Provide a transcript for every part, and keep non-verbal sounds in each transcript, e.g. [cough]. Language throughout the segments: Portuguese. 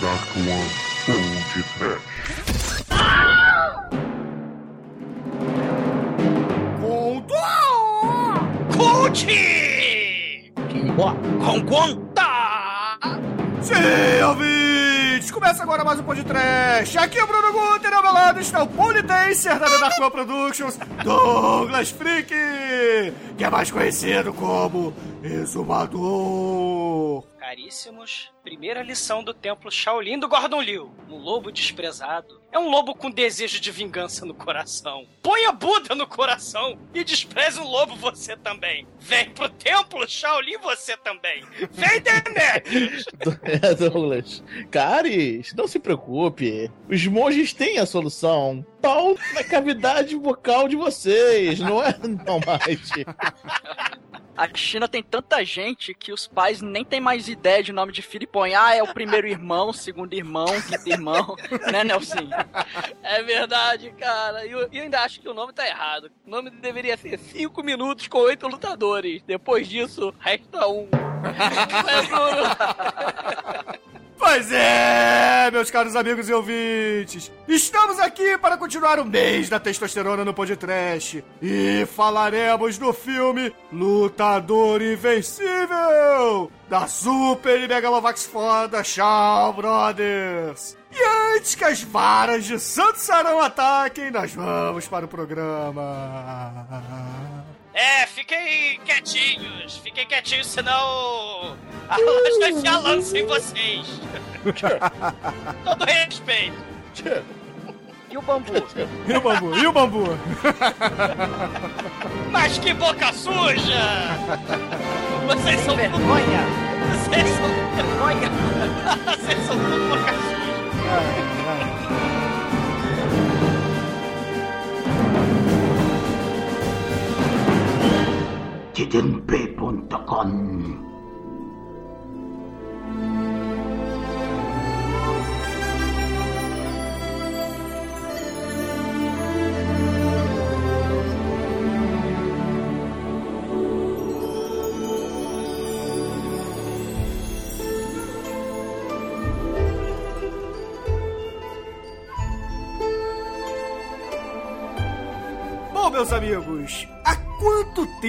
Dark One ou de Trash. Conte! Com conta! Sim, ouvintes! Começa agora mais um podcast. Aqui é o Bruno Guter, ao meu lado está o Politenser da Dark One Productions, Douglas Freak, que é mais conhecido como Exumador. Caríssimos, primeira lição do templo Shaolin do Gordon Liu. Um lobo desprezado é um lobo com desejo de vingança no coração. Ponha Buda no coração e despreze um lobo você também. Vem pro templo Shaolin você também. Vem, Demetrius! [laughs] Douglas. Caris, não se preocupe. Os monges têm a solução. Pau na cavidade vocal de vocês, não é? Não mais. [laughs] A China tem tanta gente que os pais nem têm mais ideia de nome de filho e põem, ah, é o primeiro irmão, segundo irmão, quinto irmão, [laughs] né, Nelson? É verdade, cara. E eu, eu ainda acho que o nome tá errado. O nome deveria ser 5 minutos com oito lutadores. Depois disso, resta um. [laughs] É, Bruno? Pois é, meus caros amigos e ouvintes. Estamos aqui para continuar o mês da testosterona no podcast. E falaremos do filme Lutador Invencível, da Super e Megalovax foda Shaw Brothers. E antes que as varas de Santo Sarão ataquem, nós vamos para o programa. É, fiquem quietinhos, fiquem quietinhos, senão a loja vai enfiar lança em vocês. [laughs] Todo respeito. E o bambu? E o bambu? E o bambu? Mas que boca suja! Vocês são vergonha! Vocês são vergonha! [laughs] Vocês são tudo boca suja! I didn't play punta, kon.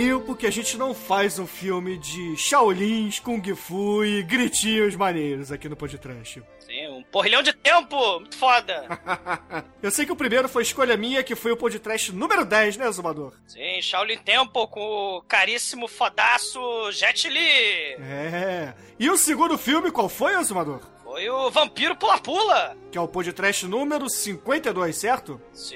Quanto tempo que a gente não faz um filme de Shaolins, Kung Fu e gritinhos maneiros aqui no podcast? Sim, um porrilhão de tempo! Muito foda! [laughs] Eu sei que o primeiro foi escolha minha, que foi o podcast número 10, né, Zumador? Sim, Shaolin Temple com o caríssimo fodaço Jet Li! É. E o segundo filme, qual foi, Azumador? Foi o Vampiro Pula-Pula! Que é o podcast número 52, certo? Sim,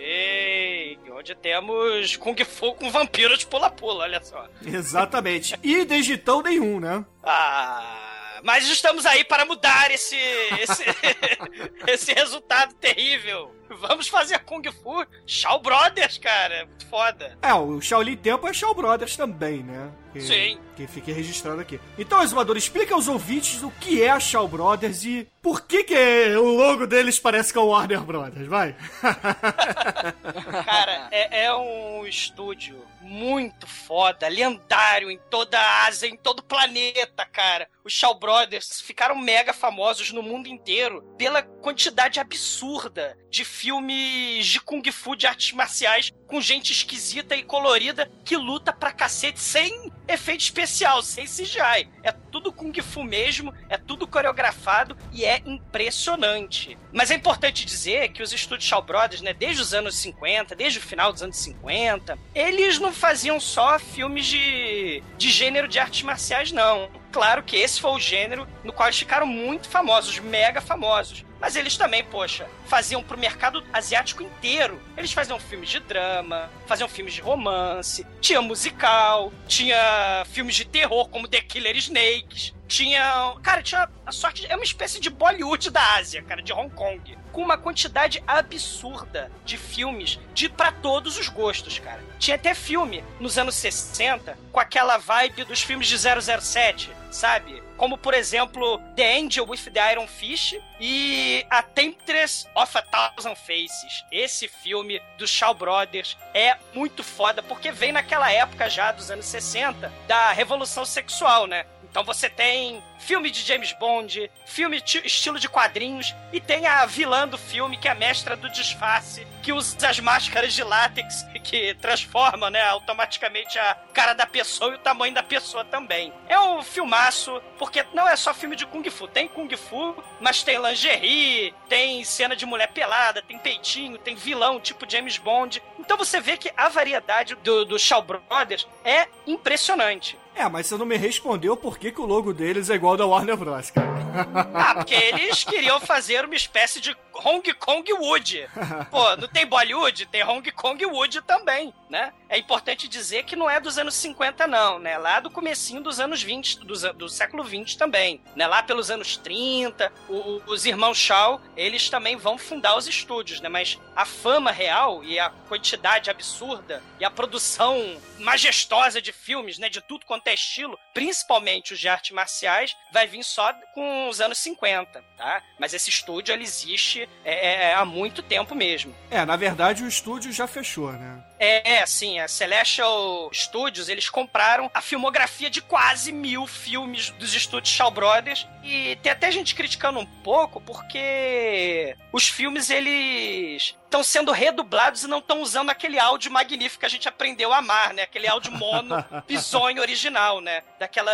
onde temos Kung Fu com vampiros pula-pula, olha só. Exatamente. E desde então nenhum, né? Ah, mas estamos aí para mudar esse esse, [laughs] esse resultado terrível. Vamos fazer Kung Fu Shaw Brothers, cara. Muito foda. É, o Shaolin Tempo é Shaw Brothers também, né? Que, Sim. Que fique registrado aqui. Então, Exumador, explica aos ouvintes o que é a Shaw Brothers e por que que o logo deles parece com o Warner Brothers, vai? [laughs] Cara, é, é um estúdio muito foda, lendário em toda a Ásia, em todo o planeta, cara. Os Shaw Brothers ficaram mega famosos no mundo inteiro pela quantidade absurda de filmes de Kung Fu, de artes marciais, com gente esquisita e colorida que luta pra cacete sem efeito especial, sem CGI. É tudo Kung Fu mesmo, é tudo coreografado e é impressionante. Mas é importante dizer que os estúdios Shaw Brothers, né, desde os anos 50, desde o final dos anos 50, eles não faziam só filmes de, de gênero de artes marciais, não. Claro que esse foi o gênero no qual eles ficaram muito famosos, mega famosos. Mas eles também, poxa, faziam pro mercado asiático inteiro. Eles faziam filmes de drama, faziam filmes de romance, tinha musical, tinha filmes de terror como The Killer Snakes, tinha. Cara, tinha a sorte. É uma espécie de Bollywood da Ásia, cara, de Hong Kong. Com uma quantidade absurda de filmes de para todos os gostos, cara. Tinha até filme nos anos 60 com aquela vibe dos filmes de 007, sabe? Como, por exemplo, The Angel with the Iron Fist e A Temptress of a Thousand Faces. Esse filme dos Shaw Brothers é muito foda, porque vem naquela época já dos anos 60 da revolução sexual, né? Então você tem filme de James Bond, filme ti- estilo de quadrinhos, e tem a vilã do filme, que é a mestra do disfarce, que usa as máscaras de látex que transforma, né, automaticamente a cara da pessoa e o tamanho da pessoa também. É um filmaço, porque não é só filme de Kung Fu, tem Kung Fu, mas tem lingerie, tem cena de mulher pelada, tem peitinho, tem vilão tipo James Bond. Então você vê que a variedade do, do Shaw Brothers é impressionante. É, mas você não me respondeu por que, que o logo deles é igual ao da Warner Bros, cara. [laughs] Ah, porque eles queriam fazer uma espécie de Hong Kong Wood. Pô, não tem Bollywood? Tem Hong Kong Wood também, né? É importante dizer que não é dos anos 50, não, né? Lá do comecinho dos anos 20, dos an- do, século 20 também, né? Lá pelos anos 30, o- os irmãos Shaw, eles também vão fundar os estúdios, né? Mas a fama real e a quantidade absurda e a produção majestosa de filmes, né? De tudo quanto é estilo, principalmente os de artes marciais, vai vir só com os anos 50, tá? Mas esse estúdio, ele existe é, é, há muito tempo mesmo. É, na verdade o estúdio já fechou, né? É, assim, a Celestial Studios, eles compraram a filmografia de quase mil filmes dos estúdios Shaw Brothers. E tem até gente criticando um pouco, porque os filmes, eles estão sendo redublados e não estão usando aquele áudio magnífico que a gente aprendeu a amar, né? Aquele áudio mono, [laughs] bizonho original, né? Daquela...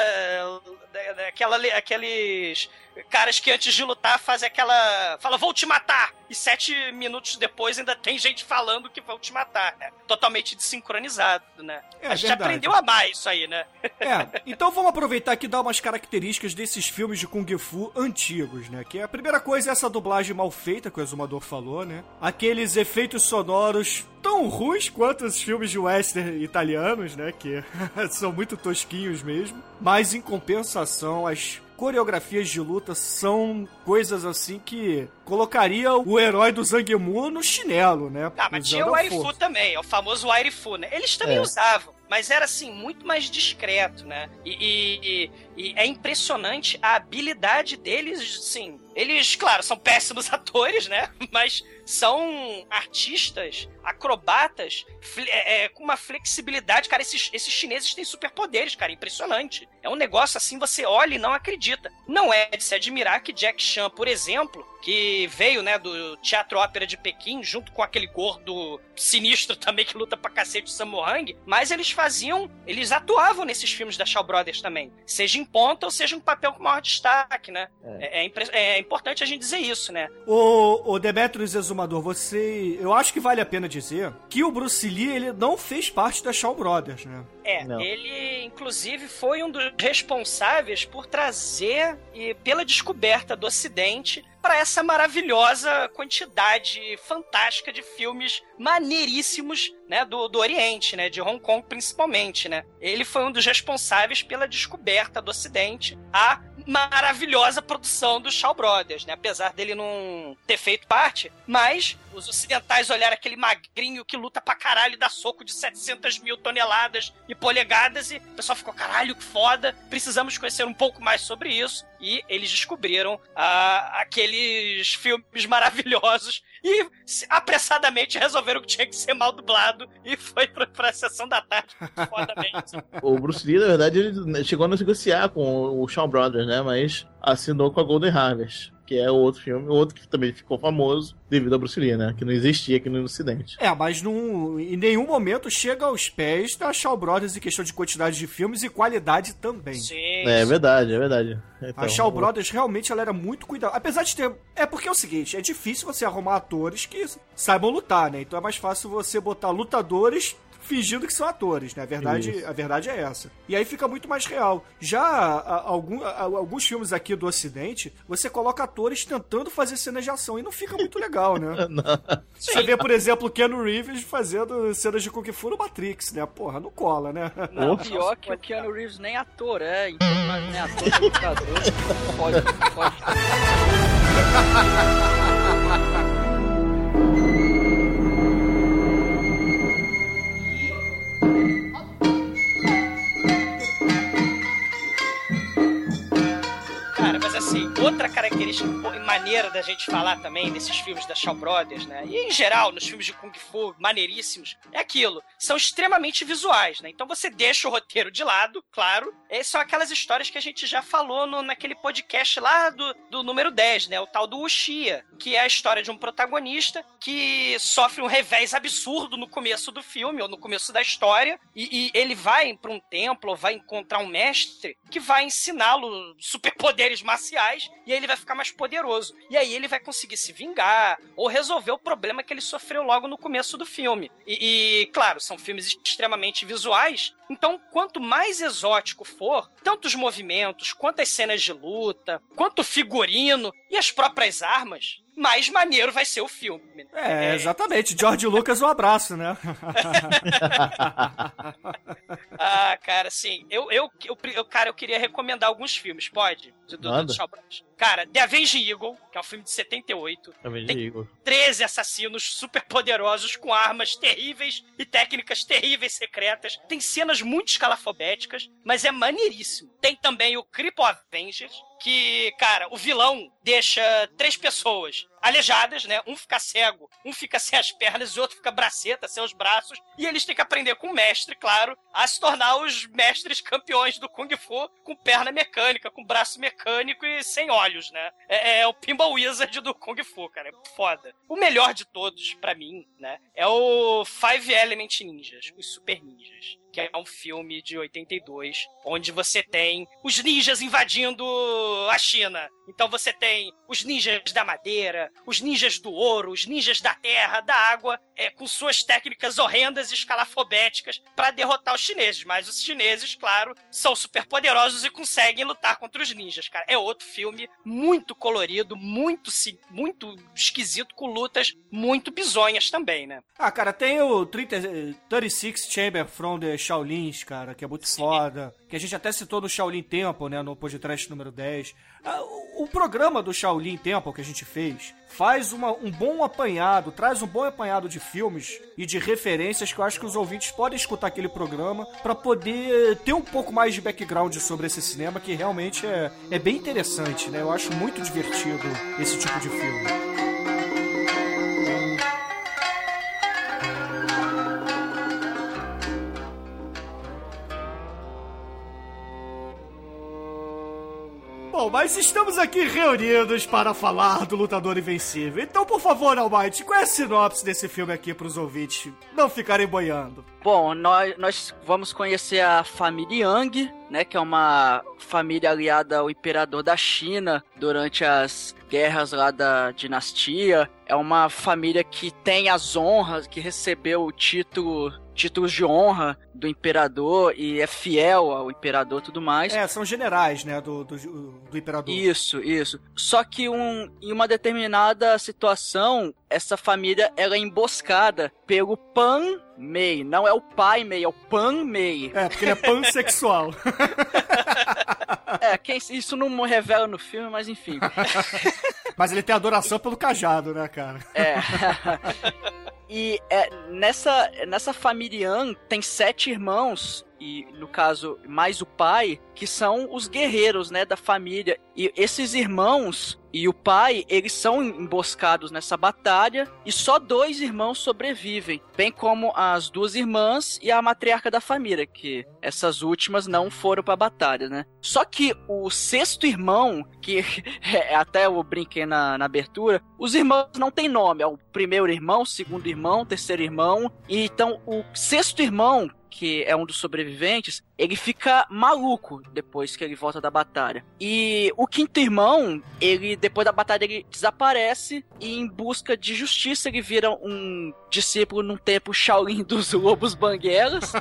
da- daquela aqueles caras que antes de lutar fazem aquela... Fala, vou te matar! E sete minutos depois ainda tem gente falando que vão te matar, né? Totalmente desincronizado, né? É a gente verdade. aprendeu a amar isso aí, né? [laughs] É, então vamos aproveitar aqui e dar umas características desses filmes de Kung Fu antigos, né? Que a primeira coisa é essa dublagem mal feita que o Exumador falou, né? Aqueles efeitos sonoros tão ruins quanto os filmes de western italianos, né? Que [laughs] são muito tosquinhos mesmo. Mas em compensação, as coreografias de luta são coisas assim que colocaria o herói do Zangimu no chinelo, né? Ah, mas tinha o Wairifu também, é o famoso Wairifu, né? Eles também É. usavam, mas era assim, muito mais discreto, né? E, e- e é impressionante a habilidade deles, assim. Eles, claro, são péssimos [laughs] atores, né? Mas são artistas, acrobatas, é, é, com uma flexibilidade. Cara, esses, esses chineses têm superpoderes, cara, impressionante. É um negócio assim, você olha e não acredita. Não é de se admirar que Jack Chan, por exemplo, que veio, né, do Teatro Ópera de Pequim, junto com aquele gordo sinistro [laughs] também que luta pra cacete, o Sammo Hung, mas eles faziam, eles atuavam nesses filmes da Shaw Brothers também, seja em ponta ou seja em papel com maior destaque, né? É, é impre- é importante a gente dizer isso, né? O, o Demetrius Exumador, você. Eu acho que vale a pena dizer que o Bruce Lee ele não fez parte da Shaw Brothers, né? É, Não. ele inclusive foi um dos responsáveis por trazer e pela descoberta do Ocidente para essa maravilhosa quantidade fantástica de filmes maneiríssimos, né, do, do Oriente, né, de Hong Kong principalmente, né. Ele foi um dos responsáveis pela descoberta do Ocidente, a maravilhosa produção do Shaw Brothers, né, apesar dele não ter feito parte, mas os ocidentais olharam aquele magrinho que luta pra caralho e dá soco de 700 mil toneladas e polegadas e o pessoal ficou, caralho, que foda, precisamos conhecer um pouco mais sobre isso. E eles descobriram ah, aqueles filmes maravilhosos e apressadamente resolveram que tinha que ser mal dublado e foi pra, pra sessão da tarde, fodamente. [laughs] O Bruce Lee, na verdade, ele chegou a negociar com o Shaw Brothers, né? Mas assinou com a Golden Harvest, que é outro filme, outro que também ficou famoso devido a Bruce Lee, né? Que não existia aqui no Ocidente. É, mas num, em nenhum momento chega aos pés da Shaw Brothers em questão de quantidade de filmes e qualidade também. Sim, É, verdade, é verdade. Então, A Shaw Brothers realmente ela era muito cuidadosa. Apesar de ter. É porque é o seguinte: é difícil você arrumar atores que saibam lutar, né? Então é mais fácil você botar lutadores fingindo que são atores, né? A verdade, Isso. a verdade é essa. E aí fica muito mais real. Já a- algum- a- alguns filmes aqui do Ocidente, você coloca atores tentando fazer cenas de ação e não fica muito legal, né? [laughs] Você vê, por exemplo, o Keanu Reeves fazendo cenas de Kung Fu no Matrix, né? Porra, não cola, né? Não, pior que o Keanu Reeves nem ator é, então mas nem ator, nem lutador. [laughs] Pode, pode. Outra característica pô, maneira da gente falar também desses filmes da Shaw Brothers, né? E em geral, nos filmes de Kung Fu, maneiríssimos, é aquilo. São extremamente visuais, né? Então você deixa o roteiro de lado, claro. E são aquelas histórias que a gente já falou no, naquele podcast lá do, do número 10, né? O tal do Ushia, que é a história de um protagonista que sofre um revés absurdo no começo do filme, ou no começo da história, e, e ele vai para um templo, ou vai encontrar um mestre que vai ensiná-lo superpoderes marciais, e aí ele vai ficar mais poderoso. E aí ele vai conseguir se vingar, ou resolver o problema que ele sofreu logo no começo do filme. E, e claro, são filmes extremamente visuais, então quanto mais exótico for, tanto os movimentos, quanto as cenas de luta, quanto o figurino e as próprias armas, mais maneiro vai ser o filme. É, exatamente. George Lucas, um abraço, né? [laughs] ah, cara, assim, eu, eu, eu, cara, eu queria recomendar alguns filmes, pode? Do, do, do Cara, The Avenging Eagle, que é um filme de 78. Avenging tem Eagle. 13 assassinos super poderosos com armas terríveis e técnicas terríveis secretas. Tem cenas muito escalafobéticas, mas é maneiríssimo. Tem também o Cripple Avengers, que, cara, o vilão deixa três pessoas aleijadas, né? Um fica cego, um fica sem as pernas e o outro fica braceta, sem os braços. E eles têm que aprender com o mestre, claro, a se tornar os mestres campeões do Kung Fu com perna mecânica, com braço mecânico e sem olhos, né? É, é o Pinball Wizard do Kung Fu, cara. É foda. O melhor de todos, para mim, né? É o Five Element Ninjas, os Super Ninjas que é um filme de 82, onde você tem os ninjas invadindo a China. Então você tem os ninjas da madeira, os ninjas do ouro, os ninjas da terra, da água, é, com suas técnicas horrendas e escalafobéticas para derrotar os chineses. Mas os chineses, claro, são super poderosos e conseguem lutar contra os ninjas, cara. É outro filme muito colorido, muito, muito esquisito, com lutas muito bizonhas também, né? Ah, cara, tem o 30, 36 Chamber from the Shaolins, cara, que é muito Sim. foda. Que a gente até citou no Shaolin Temple, né, no podcast número 10. Ah, o programa do Shaolin Temple que a gente fez faz uma, um bom apanhado, traz um bom apanhado de filmes e de referências que eu acho que os ouvintes podem escutar aquele programa para poder ter um pouco mais de background sobre esse cinema que realmente é, é bem interessante, né? Eu acho muito divertido esse tipo de filme. Bom, mas estamos aqui reunidos para falar do Lutador Invencível. Então, por favor, Almighty, qual é a sinopse desse filme aqui para os ouvintes não ficarem boiando? Bom, nós, nós vamos conhecer a família Yang, né, que é uma família aliada ao imperador da China durante as guerras lá da dinastia. É uma família que tem as honras, que recebeu o título títulos de honra do imperador e é fiel ao imperador e tudo mais. É, são generais, né, do, do, do imperador. Isso, isso. Só que um, em uma determinada situação, essa família ela é emboscada pelo Pan Mei. Não é o pai Mei, é o Pan Mei. É, porque ele é pansexual. [laughs] é, quem, isso não revela no filme, mas enfim. [laughs] mas ele tem adoração pelo cajado, né, cara? É. [laughs] E é, nessa, nessa família tem sete irmãos, e no caso, mais o pai, que são os guerreiros, né, da família. E esses irmãos e o pai, eles são emboscados nessa batalha e só dois irmãos sobrevivem, bem como as duas irmãs e a matriarca da família, que essas últimas não foram para a batalha, né? Só que o sexto irmão, que [laughs] é, até eu brinquei na, na abertura, os irmãos não têm nome, é o primeiro irmão, segundo irmão, terceiro irmão, e então o sexto irmão, que é um dos sobreviventes, ele fica maluco depois que ele volta da batalha. E o quinto irmão, ele depois da batalha ele desaparece e em busca de justiça ele vira um discípulo num tempo Shaolin [laughs] dos Lobos Banguelas.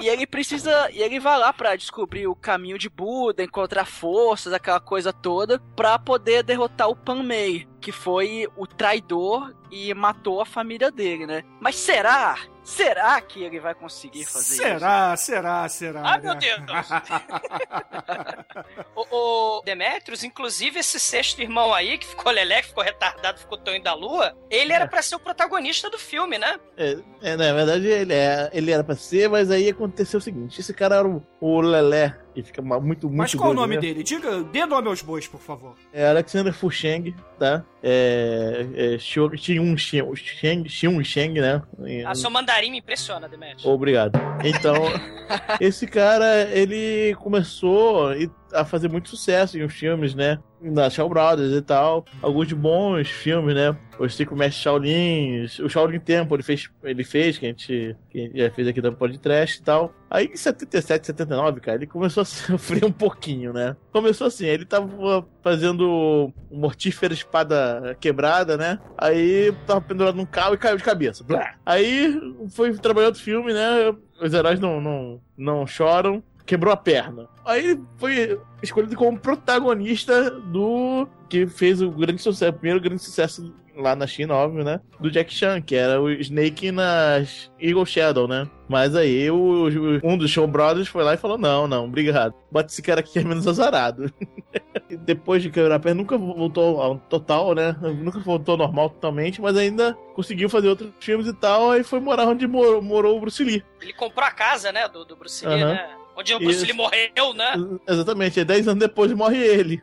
E ele precisa. E ele vai lá para descobrir o caminho de Buda, encontrar forças, aquela coisa toda, para poder derrotar o Pan Mei, que foi o traidor e matou a família dele, né? Mas será? Será que ele vai conseguir fazer será, isso? Será, será, será. Ah, meu Deus! [laughs] o, o Demetrius, inclusive esse sexto irmão aí, que ficou leleque, ficou retardado, ficou Tonho da Lua, ele era é. para ser o protagonista do filme, né? É, é na verdade ele, é, ele era para ser, mas aí aconteceu o seguinte: esse cara era o, o Lelé E fica muito, muito Mas qual o nome né? dele? Diga, dê nome aos bois, por favor. É Alexander Fusheng, tá? É. é Xiu- Sheng, Xiun Sheng, né? Ah, seu mandarim me impressiona, Demet. Obrigado. Então, [laughs] esse cara, ele começou a fazer muito sucesso em uns filmes, né? Da Shaw Brothers e tal. Alguns bons filmes, né? Os Cinco Mestres Shaolin, o Shaolin Temple ele fez, ele fez que a gente, que a gente já fez aqui da podcast e tal. Aí em 77, 79, cara, ele começou a [laughs] sofrer um pouquinho, né? Começou assim, ele tava fazendo um mortífero espada quebrada, né? Aí tava pendurado num carro e caiu de cabeça. Blá. Aí foi trabalhar outro filme, né? Os heróis não, não, não choram. Quebrou a perna. Aí foi escolhido como protagonista do. que fez o grande sucesso, o primeiro grande sucesso lá na China, óbvio, né? Do Jack Chan, que era o Snake nas Eagle Shadow, né? Mas aí o, um dos Show Brothers foi lá e falou: não, não, obrigado. Bota esse cara aqui que é menos azarado. [laughs] Depois de quebrar a perna, nunca voltou ao total, né? Nunca voltou ao normal totalmente, mas ainda conseguiu fazer outros filmes e tal. Aí foi morar onde morou, morou o Bruce Lee. Ele comprou a casa, né, do, do Bruce Lee, Aham. né? Onde o Bruce. Lee morreu, né? Exatamente, e 10 anos depois morre ele.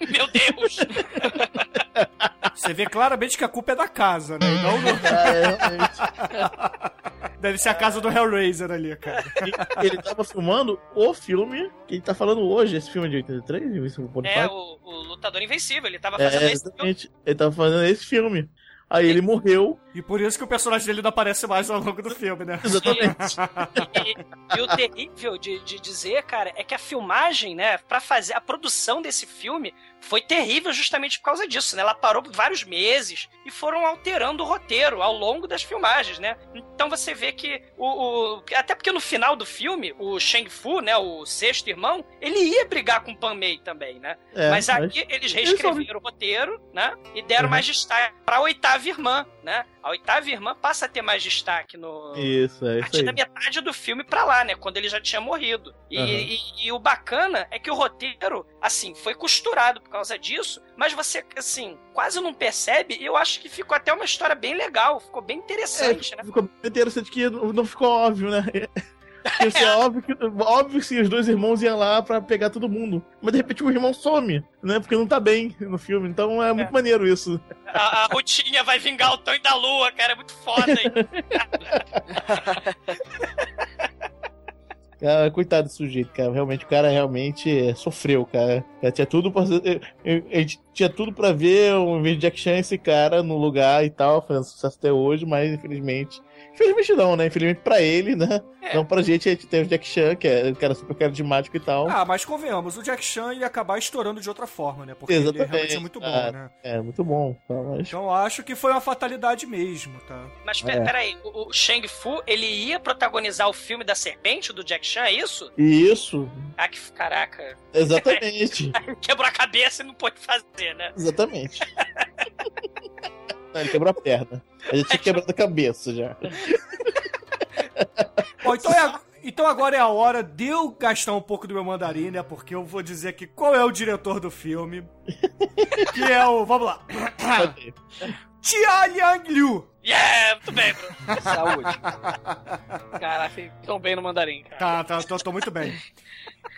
[laughs] Meu Deus! [laughs] Você vê claramente que a culpa é da casa, né? Não do- Ah, é, realmente. [laughs] Deve ser a casa do Hellraiser ali, cara. Ele tava filmando o filme que ele tá falando hoje, esse filme de 83, esse pode É, o, o Lutador Invencível, ele tava fazendo É, esse filme. exatamente. Ele tava fazendo esse filme. Aí ele morreu. E por isso que o personagem dele não aparece mais ao longo do filme, né? Exatamente. E, e o terrível de, de dizer, cara, é que a filmagem, né, pra fazer a produção desse filme foi terrível justamente por causa disso, né? Ela parou por vários meses e foram alterando o roteiro ao longo das filmagens, né? Então você vê que o, o- até porque no final do filme, o Shang Fu, né, o sexto irmão, ele ia brigar com o Pan Mei também, né? É, mas aqui eles reescreveram o roteiro, né? E deram Uhum. mais destaque pra oitava irmã, né? A oitava irmã passa a ter mais destaque no, Isso, é a isso partir aí. da metade do filme pra lá, né? Quando ele já tinha morrido. E, Aham. e- e o bacana é que o roteiro, assim, foi costurado por causa disso, mas você, assim, quase não percebe. E eu acho que ficou até uma história bem legal, ficou bem interessante, É, né? ficou bem interessante que não ficou óbvio, né? [laughs] Assim, óbvio, que, óbvio que os dois irmãos iam lá pra pegar todo mundo. Mas de repente o irmão some, né? Porque não tá bem no filme. Então é muito maneiro isso. A, a Rutinha vai vingar o Tonho da Lua, cara, é muito foda, hein? [laughs] Cara, coitado desse sujeito, cara. Realmente, o cara realmente é, sofreu, cara. É, tinha tudo pra. é, é, tinha tudo pra ver um vídeo de Jack Chan esse cara no lugar e tal, fazendo sucesso até hoje, mas infelizmente. Infelizmente não, né? Infelizmente pra ele, né? É. Não pra gente, a gente tem o Jack Chan, que é um cara super carismático e tal. Ah, mas convenhamos, o Jack Chan ia acabar estourando de outra forma, né? Porque ele Exatamente. realmente é muito bom, Ah, né? É, muito bom. tá, Mas... Então eu acho que foi uma fatalidade mesmo, tá? Mas É. peraí, o, o Shang Fu, ele ia protagonizar o filme da serpente, do Jack Chan, é isso? Isso, Ah, que caraca. exatamente. [laughs] Quebrou a cabeça e não pôde fazer, né? exatamente. [laughs] Não, ele quebrou a perna. A gente tinha quebrado a cabeça já. Bom, então, é então agora é a hora de eu gastar um pouco do meu mandarim, né? Porque eu vou dizer aqui qual é o diretor do filme. Que é o. Vamos lá. Tia Liang Liu. Yeah, muito bem, Bruno. Saúde. Caraca, tão bem no mandarim, cara. Tá, tá, tô, tô muito bem.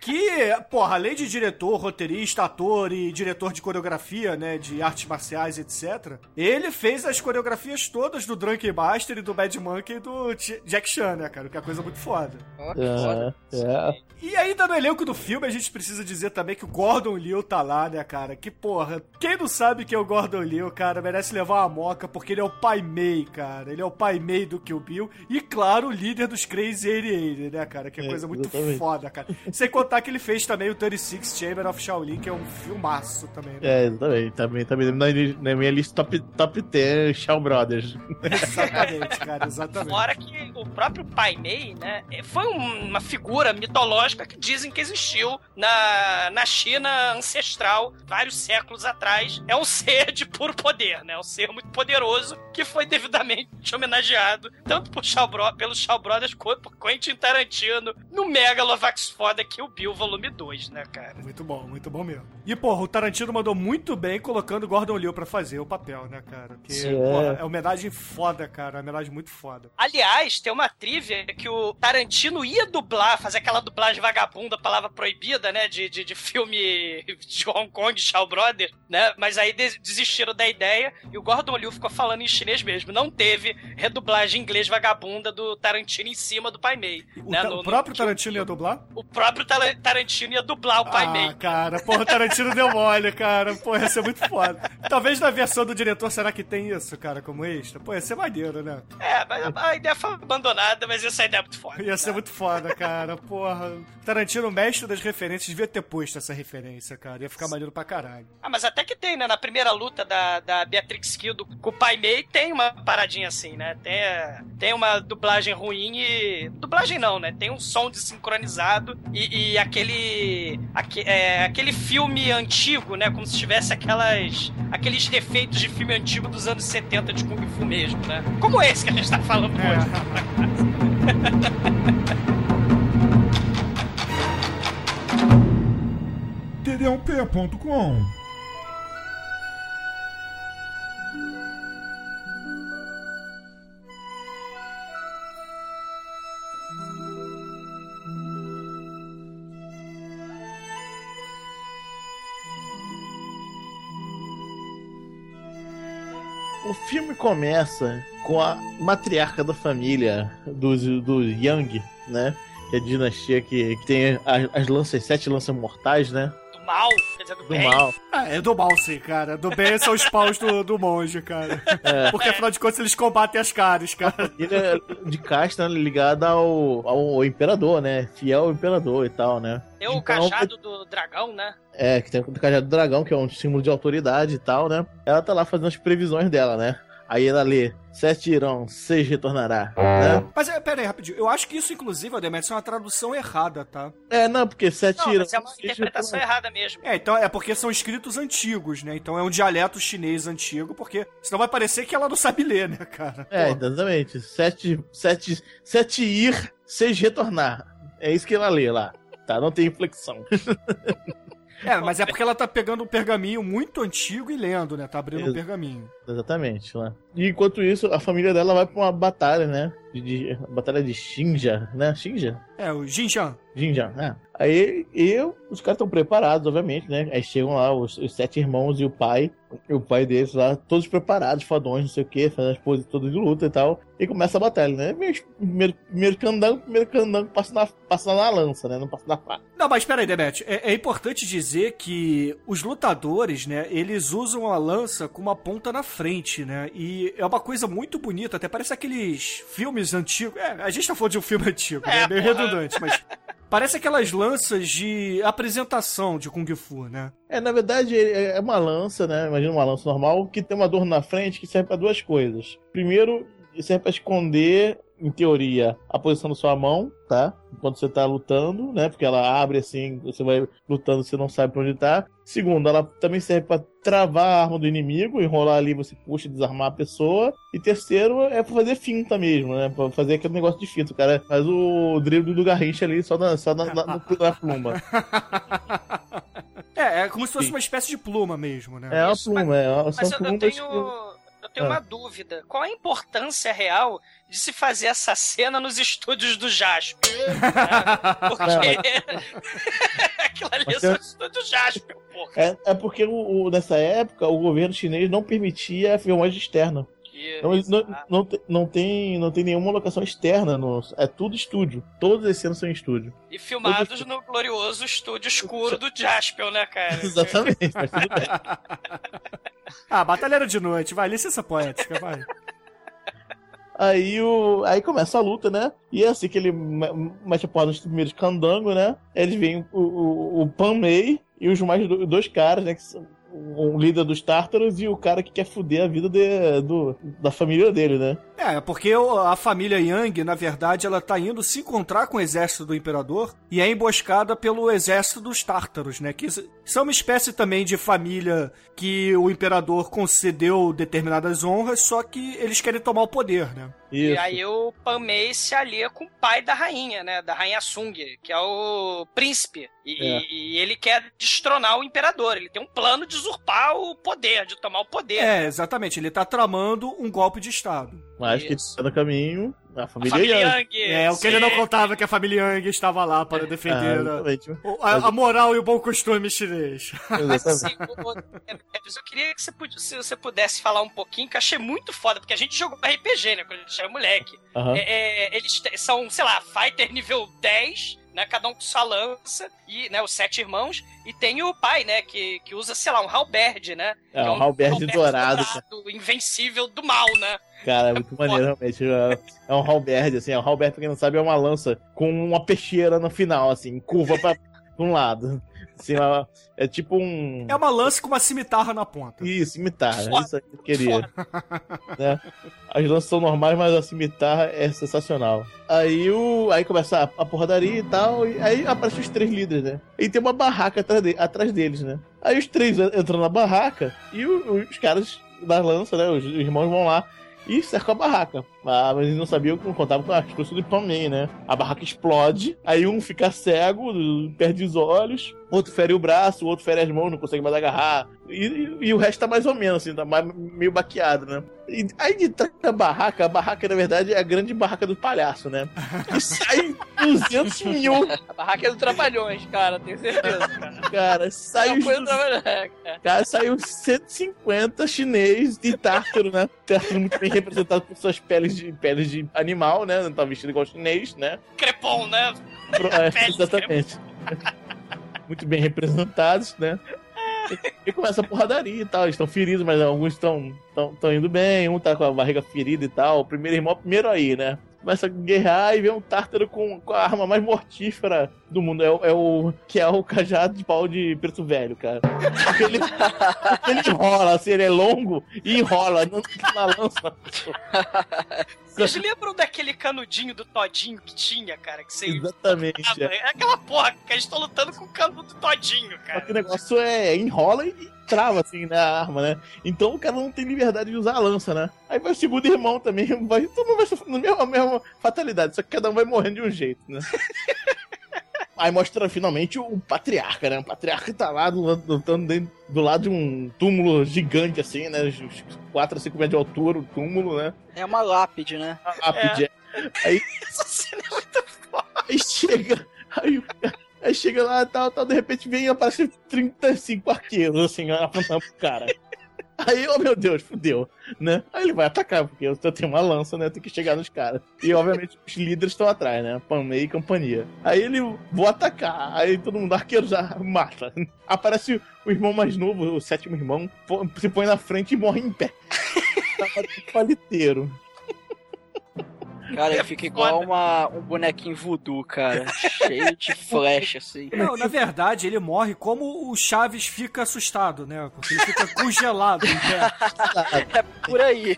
Que, porra, além de diretor, roteirista, ator e diretor de coreografia, né, de artes marciais, etc., ele fez as coreografias todas do Drunken Master e do Bad Monkey e do Jack Chan, né, cara? Que é coisa muito foda. Que. É, é. E ainda no elenco do filme, a gente precisa dizer também que o Gordon Liu tá lá, né, cara? Que porra, quem não sabe quem é o Gordon Liu, cara, merece levar uma moca, porque ele é o pai Mei, cara. Ele é o pai Mei do Kill Bill e, claro, o líder dos Crazy 88, né, cara? Que é É, coisa muito exatamente. foda, cara. Sem contar que ele fez também o 36 Chamber of Shaolin, que é um filmaço também, né? É, exatamente. Também, também na, na minha lista top, top 10 Shaw Brothers. [laughs] [laughs] Exatamente, cara, exatamente. Fora que o próprio Pai Mei, né, foi um- uma figura mitológica que dizem que existiu na, na China ancestral, vários séculos atrás. É um ser de puro poder, né? Um ser muito poderoso que foi devidamente [laughs] homenageado tanto por Shaw Bro pelos Shaw Brothers quanto por Quentin Tarantino no Megalovax foda que o Bill Volume 2, né, cara? Muito bom, muito bom mesmo. E, porra, o Tarantino mandou muito bem colocando o Gordon Liu pra fazer o papel, né, cara? Porque, Sim, porra, é. é uma homenagem foda, cara. É uma homenagem muito foda. Aliás, tem uma trivia que o Tarantino ia dublar, fazer aquela dublagem vagabunda, palavra proibida, né? De, de, de filme de Hong Kong, Shaw Brother, né? Mas aí des- desistiram da ideia e o Gordon Liu ficou falando em chinês mesmo. Não teve redublagem em inglês vagabunda do Tarantino em cima do Pai Mei. O, né? ta- No- o no- próprio Tarantino ia dublar? O próprio Tarantino ia dublar o Pai ah, Mei. cara, porra, o Tarantino deu mole, cara. Pô, ia ser muito foda. Talvez na versão do diretor, será que tem isso, cara, como extra? Pô, ia ser maneiro, né? É, mas a, a ideia foi abandonada, mas essa ideia é muito forte. Ia ser muito foda, cara. Porra. Tarantino, mestre das referências, devia ter posto essa referência, cara. Ia ficar maneiro pra caralho. Ah, mas até que tem, né? Na primeira luta da, da Beatrix Kill com o Pai Mei, tem uma paradinha assim, né? Tem, tem uma dublagem ruim e. Dublagem não, né? Tem um som desincronizado e, e aquele. aque- é, aquele filme antigo, né? Como se tivesse aquelas. aqueles efeitos de filme antigo dos anos 70 de Kung Fu mesmo, né? Como esse que a gente tá falando hoje. td1p.com começa com a matriarca da família dos, do Yang, né? Que é a dinastia que, que tem as, as lanças, sete lanças mortais, né? Do mal, quer dizer, do, Do bem. mal. Ah, é do mal, sim, cara. Do bem são os paus do, do monge, cara. Porque afinal de contas eles combatem as caras, cara. Ele é de casta né, ligada ao, ao imperador, né? Fiel ao imperador e tal, né? Tem o Então, cajado do dragão, né? É, que tem o cajado do dragão, que é um símbolo de autoridade e tal, né? Ela tá lá fazendo as previsões dela, né? Aí ela lê, sete irão, seis retornará, né? Mas é, pera aí, rapidinho. Eu acho que isso, inclusive, Ademet, é uma tradução errada, tá? É, não, porque sete Não, irão... mas é uma interpretação retornará. errada mesmo. É, então é porque são escritos antigos, né? Então é um dialeto chinês antigo, porque senão vai parecer que ela não sabe ler, né, cara? É, Pô. exatamente. Sete, sete, sete ir, seis retornar. É isso que ela lê lá. Tá, não tem inflexão. [laughs] É, mas é porque ela tá pegando um pergaminho muito antigo e lendo, né? Tá abrindo um Ex- pergaminho. Exatamente, né? E enquanto isso, a família dela vai pra uma batalha, né? De, de- batalha de Shinja, né? Shinja? É, o Jinjan. Jinja, né? Aí eu, os caras estão preparados, obviamente, né? Aí chegam lá os, os sete irmãos e o pai, e o pai deles lá, todos preparados, fodões, não sei o que, fazendo as poses todas de luta e tal. E começa a batalha, né? Primeiro, primeiro candango, primeiro candango passa na, passa na lança, né? Não passa na faca. Não, mas pera aí, Demet. É, é importante dizer que os lutadores, né, eles usam a lança com uma ponta na frente, né? E é uma coisa muito bonita, até parece aqueles filmes antigos. É, a gente tá falando de um filme [laughs] antigo, né? É, meio porra. redundante, mas. [laughs] Parece aquelas lanças de apresentação de Kung Fu, né? É, na verdade, é é uma lança, né? Imagina uma lança normal que tem uma dor na frente que serve para duas coisas. Primeiro, serve para esconder, em teoria, a posição da sua mão, tá? Enquanto você tá lutando, né? Porque ela abre assim, você vai lutando, você não sabe pra onde tá. Segundo, ela também serve para travar a arma do inimigo, enrolar ali, você puxa e desarmar a pessoa. E terceiro, é pra fazer finta mesmo, né? Pra fazer aquele negócio de finta. O cara faz o drible do Garrincha ali só na, só na, na, na pluma. [laughs] É, é como se fosse Sim. uma espécie de pluma mesmo, né? É uma pluma, é, Mas são eu, eu tenho, tenho Ah. uma dúvida. Qual a importância real de se fazer essa cena nos estúdios do Jasper? Né? Porque aquilo ali Mas são eu- estúdios Jasper, porra. É, é porque o, o- nessa época o governo chinês não permitia a filmagem externa. Então eles não, Ah, não, não, tem, não tem nenhuma locação externa. No, é tudo estúdio. Todas as cenas são em estúdio. E filmados no glorioso estúdio escuro do Jasper, né, cara? [laughs] Exatamente, mas tudo bem. [laughs] Ah, batalheiro de noite, vai, licença poética, vai. Aí, o, aí começa a luta, né? E é assim que ele me- mete a porra nos primeiros candangos, né? Eles veem o, o, o Pan Mei e os mais do- dois caras, né? Que são o líder dos Tártaros e o cara que quer fuder a vida de- do, da família dele, né? É, É, porque a família Yang, na verdade, ela tá indo se encontrar com o exército do imperador e é emboscada pelo exército dos tártaros, né? Que são uma espécie também de família que o imperador concedeu determinadas honras, só que eles querem tomar o poder, né? E Isso. aí o Panmei se alia com o pai da rainha, né? Da rainha Sung, que é o príncipe. E, É. e ele quer destronar o imperador. Ele tem um plano de usurpar o poder, de tomar o poder. É, exatamente. Ele tá tramando um golpe de Estado. Mas que Isso. tá no caminho, a A família, família Yang. Yang. É, o que ele não contava é que a família Yang estava lá para Ah, defender a, o- a- a moral e o bom costume chinês. Mas assim, eu queria que você, se você pudesse falar um pouquinho, que eu achei muito foda, porque a gente jogou RPG, né? Quando a gente era moleque. Aham. É, é, eles são, sei lá, fighter nível 10, né? Cada um com sua lança, e, né, os sete irmãos, e tem o pai, né, que, que usa, sei lá, um halberd, né? É, que um halberd dourado, invencível do mal, né? Cara, é muito maneiro, realmente. É é um halberd, assim. É um halberd, pra quem não sabe, é uma lança com uma peixeira no final, assim, curva pra, pra um lado. [laughs] Assim, é, é tipo um. É uma lance com uma cimitarra na ponta. Isso, cimitarra. Foda, Isso aí que eu queria. [laughs] né? As lanças são normais, mas a cimitarra é sensacional. Aí o. Aí começa a, a porradaria e tal. E aí aparecem os três líderes, né? E tem uma barraca atrás, de- atrás deles, né? Aí os três en- entram na barraca e o- os caras da lança, né? Os, os irmãos vão lá. E cercam a barraca. Ah, mas eles não sabiam que não contavam com a astúcia do Tomei, né? A barraca explode, aí um fica cego, perde os olhos, outro fere o braço, o outro fere as mãos, não consegue mais agarrar. E, e- e o resto tá mais ou menos, assim, tá mais, meio baqueado, né? E aí de trás da barraca, a barraca, na verdade, é a grande barraca do palhaço, né? E sai [laughs] 200 mil, A barraca é do Trapalhões, cara, tenho certeza. Cara. cara. Sai os do é, cara. Cara, saiu 150 chinês de tártaro, né? Tártaro muito bem representado por suas peles de, peles de animal, né? Não tá vestido igual chinês, né? Crepom, né? Pro- é, [laughs] exatamente. [laughs] Muito bem representados, né? E, e começa a porradaria e tal. Eles estão feridos, mas alguns estão estão indo bem. Um tá com a barriga ferida e tal. O primeiro irmão é o primeiro aí, né? Começa a guerrear e vê um tártaro com, com a arma mais mortífera do mundo. É, o- é o que é o cajado de pau de preto velho, cara. Ele, ele enrola, assim, ele é longo e enrola não fica na lança. Vocês lembram daquele canudinho do Todinho que tinha, cara? Que você. Exatamente. É. É aquela porra que eles estão lutando com o canudo do Todinho, cara. que o negócio é enrola e trava, assim, né, a arma, né? Então o cara não tem liberdade de usar a lança, né? Aí vai o segundo irmão também, vai, todo mundo vai sofrendo a mesma, a mesma fatalidade, só que cada um vai morrendo de um jeito, né? Aí mostra finalmente o patriarca, né? O patriarca tá lá do, lutando dentro, do lado de um túmulo gigante, assim, né? Uns 4 a 5 metros de altura, o túmulo, né? É uma lápide, né? A lápide. Aí Essa cena é muito foda. Aí chega. Aí, aí chega lá e tal, tal, de repente vem e aparece 35 arqueiros, assim, apontando pro cara. Aí, oh meu Deus, fudeu, né? Aí ele vai atacar, porque eu tenho uma lança, né? Tem que chegar nos caras. E obviamente os líderes estão atrás, né? Panmei e companhia. Aí ele, vou atacar. Aí todo mundo, arqueiro já [laughs] mata. Aparece o irmão mais novo, o sétimo irmão, se põe na frente e morre em pé. [laughs] Um paliteiro. Cara, É ele fica igual uma, um bonequinho voodoo, cara. [laughs] cheio de flecha, assim. Não, na verdade, ele morre como o Chaves fica assustado, né? Porque ele fica congelado. em pé. É por aí.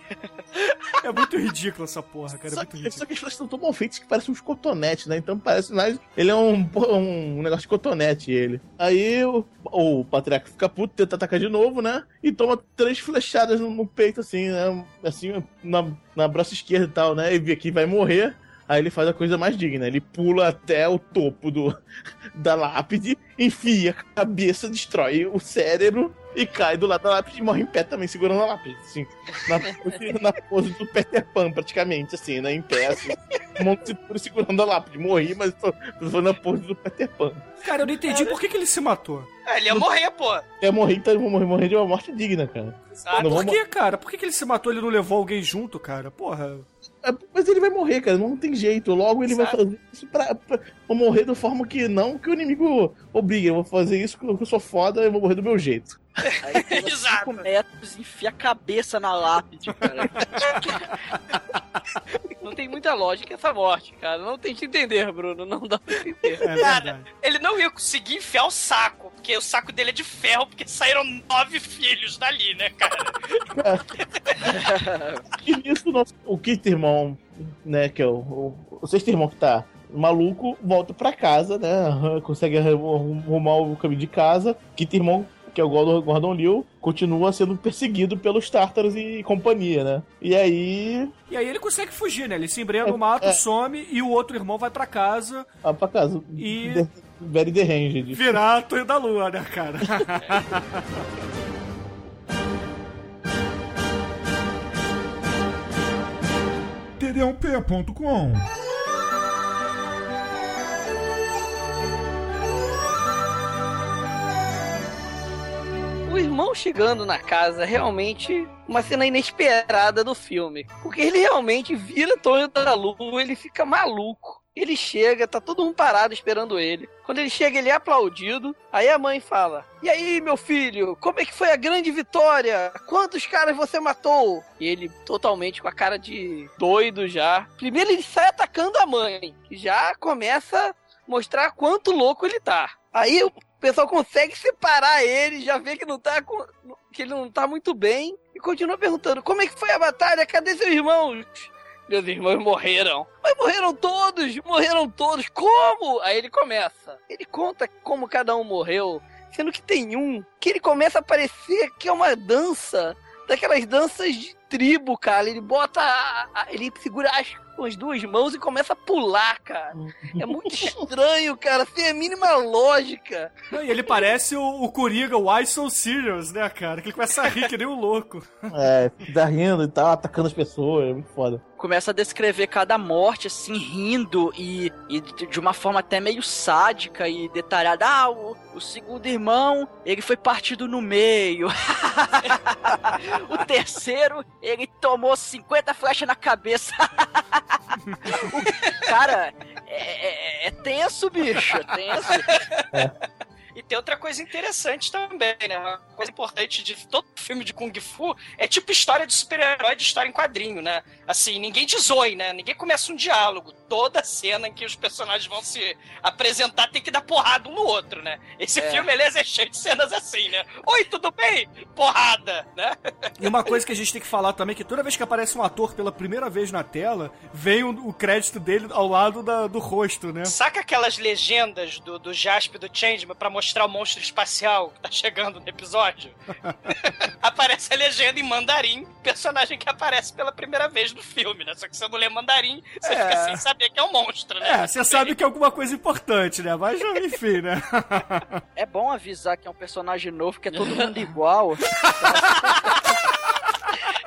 É muito ridículo essa porra, cara. É Só muito que, ridículo. só que as flechas estão tão mal feitas que parecem uns cotonetes, né? Então parece mais. Ele é um, um negócio de cotonete, ele. Aí o, o patriarca fica puto, tenta atacar de novo, né? E toma três flechadas no, no peito, assim, né? Assim, na, na braça esquerda e tal, né? E vê que vai morrer. Aí ele faz a coisa mais digna. Ele pula até o topo do, [laughs] da lápide, enfia a cabeça, destrói o cérebro e cai do lado da lápide e morre em pé também, segurando a lápide, assim. Na pose, [laughs] na pose do Peter Pan, praticamente, assim, né? Em pé, assim. Cintura segurando a lápide. Morri, mas tô, tô fazendo a pose do Peter Pan. Cara, eu não entendi por que, que ele se matou. É, ele ia morrer, pô. Eu morri, então eu vou morrer, morrer de uma morte digna, cara. Não Por que, cara? Por que, que ele se matou e ele não levou alguém junto, cara? Porra. É, Mas ele vai morrer, cara. Não tem jeito. Logo ele vai Sabe? fazer isso pra, pra, pra morrer da forma que não que o inimigo obriga. Eu vou fazer isso porque eu sou foda eu vou morrer do meu jeito. Aí pula [laughs] Exato. 5 metros e enfia a cabeça na lápide, cara. [laughs] Não tem muita lógica essa morte, cara. Não tente entender, Bruno. Não dá pra entender. É Cara, ele não ia conseguir enfiar o saco, porque o saco dele é de ferro, porque saíram nove filhos dali, né, cara? [laughs] E nisso, nosso- o quinto irmão, né, que é o, o, o sexto irmão que tá maluco, volta pra casa, né, consegue arrum- arrumar o caminho de casa. Quinto irmão, que é o Gordon, Gordon Liu, continua sendo perseguido pelos Tártaros e companhia, né. E aí, E aí ele consegue fugir, né? Ele se embrenha no mato, É. some e o outro irmão vai pra casa vai pra casa. E- De- Very deranged. virar a Torre da Lua, né, cara? [laughs] td1p.com irmão chegando na casa realmente uma cena inesperada do filme. Porque ele realmente vira Torre da Lua, ele fica maluco. Ele chega, tá todo mundo parado esperando ele. Quando ele chega, ele é aplaudido. Aí a mãe fala: E aí, meu filho, como é que foi a grande vitória? Quantos caras você matou? E ele, totalmente com a cara de doido já. Primeiro ele sai atacando a mãe, que já começa a mostrar quanto louco ele tá. Aí o pessoal consegue separar ele, já vê que não tá com- que ele não tá muito bem e continua perguntando: "Como é que foi a batalha? Cadê seus irmãos?" Meus irmãos morreram. Mas morreram todos, morreram todos. Como? Aí ele começa. Ele conta como cada um morreu, sendo que tem um que ele começa a parecer que é uma dança, daquelas danças de tribo, cara. Ele bota, a- a- ele segura as, as duas mãos e começa a pular, cara. É muito [laughs] estranho, cara, sem a mínima lógica. Não, e ele parece o, o Coringa, o Why So Serious, né, cara? Que ele começa a rir que nem um louco. [laughs] É, tá rindo e tal, atacando as pessoas, é muito foda. começa a descrever cada morte, assim, rindo e, e de de uma forma até meio sádica e detalhada. Ah, o, o segundo irmão, ele foi partido no meio. [laughs] o terceiro, ele tomou 50 flechas na cabeça. O [laughs] cara, é, é- é tenso, bicho, é tenso. E tem outra coisa interessante também, né? Uma coisa importante de todo filme de Kung Fu é tipo história de super-herói de história em quadrinho, né? Assim, ninguém te zoe, né? Ninguém começa um diálogo. Toda cena em que os personagens vão se apresentar tem que dar porrada um no outro, né? Esse É. filme, aliás, é cheio de cenas assim, né? Oi, tudo bem? Porrada, né? E uma coisa que a gente tem que falar também, que toda vez que aparece um ator pela primeira vez na tela, vem o, o crédito dele ao lado da- do rosto, né? Saca aquelas legendas do, do Jasper do Changeman pra mostrar o monstro espacial que tá chegando no episódio? [laughs] aparece a legenda em mandarim, personagem que aparece pela primeira vez no filme, né? Só que você não lê mandarim, você É. fica sem saber que é um monstro, né? É, você sabe que é alguma coisa importante, né? Mas, enfim, né? É bom avisar que é um personagem novo, que é todo mundo [laughs] igual.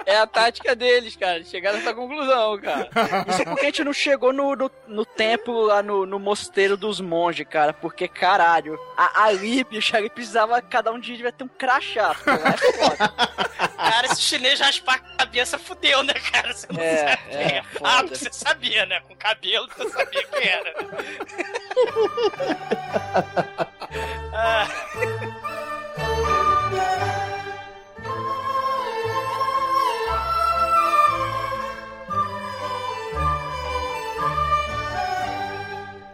É a tática deles, cara. Chegaram nessa conclusão, cara. Isso é porque a gente não chegou no, no, no templo lá no, no mosteiro dos monges, cara. Porque, caralho, a, ali, bicho, ali precisava, cada um dia devia ter um crachá. É foda. Cara, esse chinês raspar a cabeça fudeu, né, cara? Você não É, sabe quem é, Ah, você sabia, né? Com cabelo você sabia quem era. [laughs] ah,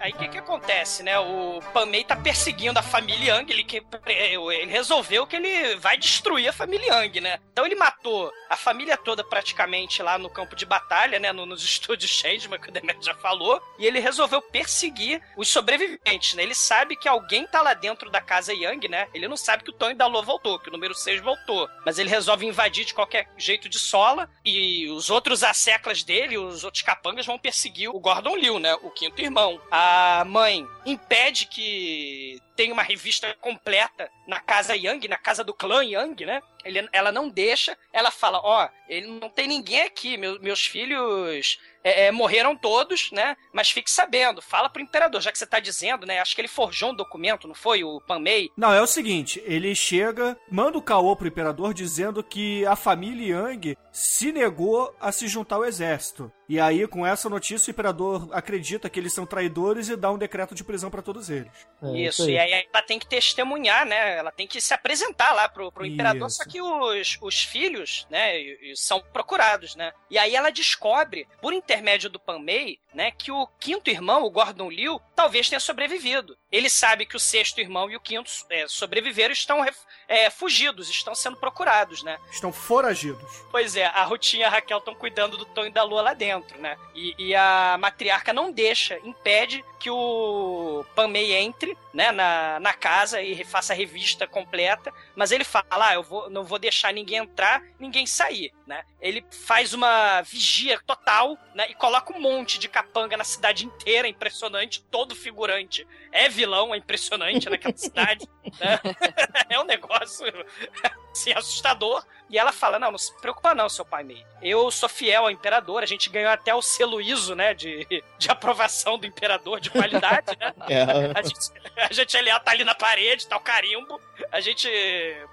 Aí o que que acontece, né? O Panmei tá perseguindo a família Yang, ele, que, ele resolveu que ele vai destruir a família Yang, né? Então ele matou a família toda praticamente lá no campo de batalha, né? No- nos [laughs] estúdios Changeman, que o Demet já falou, e ele resolveu perseguir os sobreviventes, né? Ele sabe que alguém tá lá dentro da casa Yang, né? Ele não sabe que o Tony da Lua voltou, que o número 6 voltou, mas ele resolve invadir de qualquer jeito de sola, e os outros asseclas dele, os outros capangas vão perseguir o Gordon Liu, né? O quinto irmão. A mãe impede que tenha uma revista completa na casa Yang, na casa do clã Yang, né? Ele- ela não deixa, ela fala, ó, ele não tem ninguém aqui, meu- meus filhos é, é, morreram todos, né? Mas fique sabendo, fala pro imperador, já que você tá dizendo, né? Acho que ele forjou um documento, não foi? O Panmei? Não, é o seguinte, ele chega, manda o caô pro imperador dizendo que a família Yang se negou a se juntar ao exército. E aí, com essa notícia, o imperador acredita que eles são traidores e dá um decreto de prisão pra todos eles. É, isso, aí. e É, e aí ela tem que testemunhar, né? Ela tem que se apresentar lá pro, pro imperador, Isso. só que os, os filhos, né, e- são procurados, né? E aí ela descobre, por intermédio do Pan Mei, né, que o quinto irmão, o Gordon Liu, talvez tenha sobrevivido. Ele sabe que o sexto irmão e o quinto é, sobreviveram estão é, fugidos, estão sendo procurados, né? Estão foragidos. Pois é, a Rutinha e a Raquel estão cuidando do Tonho e da Lua lá dentro, né? E, e a matriarca não deixa, impede que o Panmei entre, né, na, na casa e faça a revista completa, mas ele fala, ah, eu vou, não vou deixar ninguém entrar, ninguém sair, né? Ele faz uma vigia total, né, e coloca um monte de capanga na cidade inteira, impressionante, todo figurante é vilão, é impressionante naquela cidade, [laughs] né? [laughs] É um negócio [laughs] assim, assustador. E ela fala: Não, não se preocupa, não, seu pai meio. Eu sou fiel ao imperador. A gente ganhou até o selo ISO, né? De, de aprovação do imperador de qualidade, né? É, A gente, a gente ali, tá ali na parede, tá o carimbo. A gente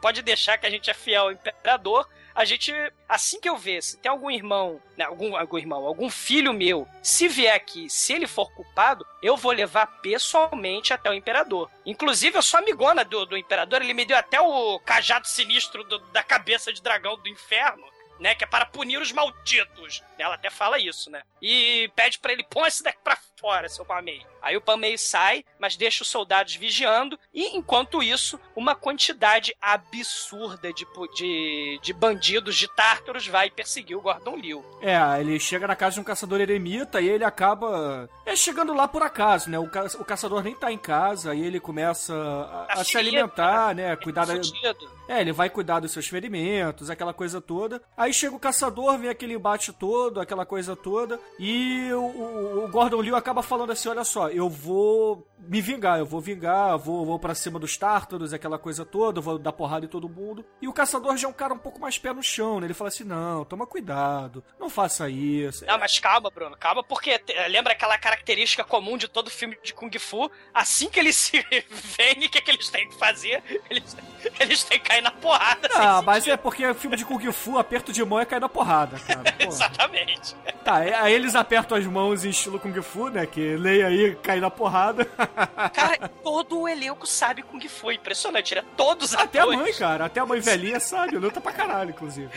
pode deixar que a gente é fiel ao imperador. A gente, assim que eu ver, se tem algum irmão, né, algum, algum irmão, algum filho meu, se vier aqui, se ele for culpado, eu vou levar pessoalmente até o imperador. Inclusive, eu sou amigona do, do imperador, ele me deu até o cajado sinistro do- da cabeça de dragão do inferno. Né, que é para punir os malditos. Ela até fala isso, né? E pede pra ele, põe esse daqui pra fora, seu Pamei. Aí o Pamei sai, mas deixa os soldados vigiando. E enquanto isso, uma quantidade absurda de, de, de bandidos, de tártaros, vai perseguir o Gordon Liu. É, ele chega na casa de um caçador eremita e ele acaba é, chegando lá por acaso, né? O, ca- o caçador nem tá em casa, aí ele começa a, a Tá se ferido, alimentar, né? Cuidar da, Fudido. É, ele vai cuidar dos seus ferimentos, aquela coisa toda. Aí chega o caçador, vem aquele embate todo, aquela coisa toda. E o, o- o Gordon Liu acaba falando assim: olha só, eu vou me vingar, eu vou vingar, vou, vou para cima dos tártaros, aquela coisa toda, vou dar porrada em todo mundo. E o caçador já é um cara um pouco mais pé no chão, né? Ele fala assim: não, toma cuidado, não faça isso. Não, mas calma, Bruno, calma, porque lembra aquela característica comum de todo filme de Kung Fu? Assim que eles [laughs] se veem, o que, que eles têm que fazer? Eles, eles têm que cair na porrada. Ah, mas é porque filme de Kung Fu, aperto de mão é cair na porrada, cara. [laughs] Exatamente. Tá, aí eles apertam as mãos em estilo Kung Fu, né? Que leia aí, cai na porrada. [laughs] Cara, todo o elenco sabe Kung Fu, é impressionante, né? Todos os Até a atores. mãe, cara. Até a mãe velhinha sabe. Luta pra caralho, inclusive.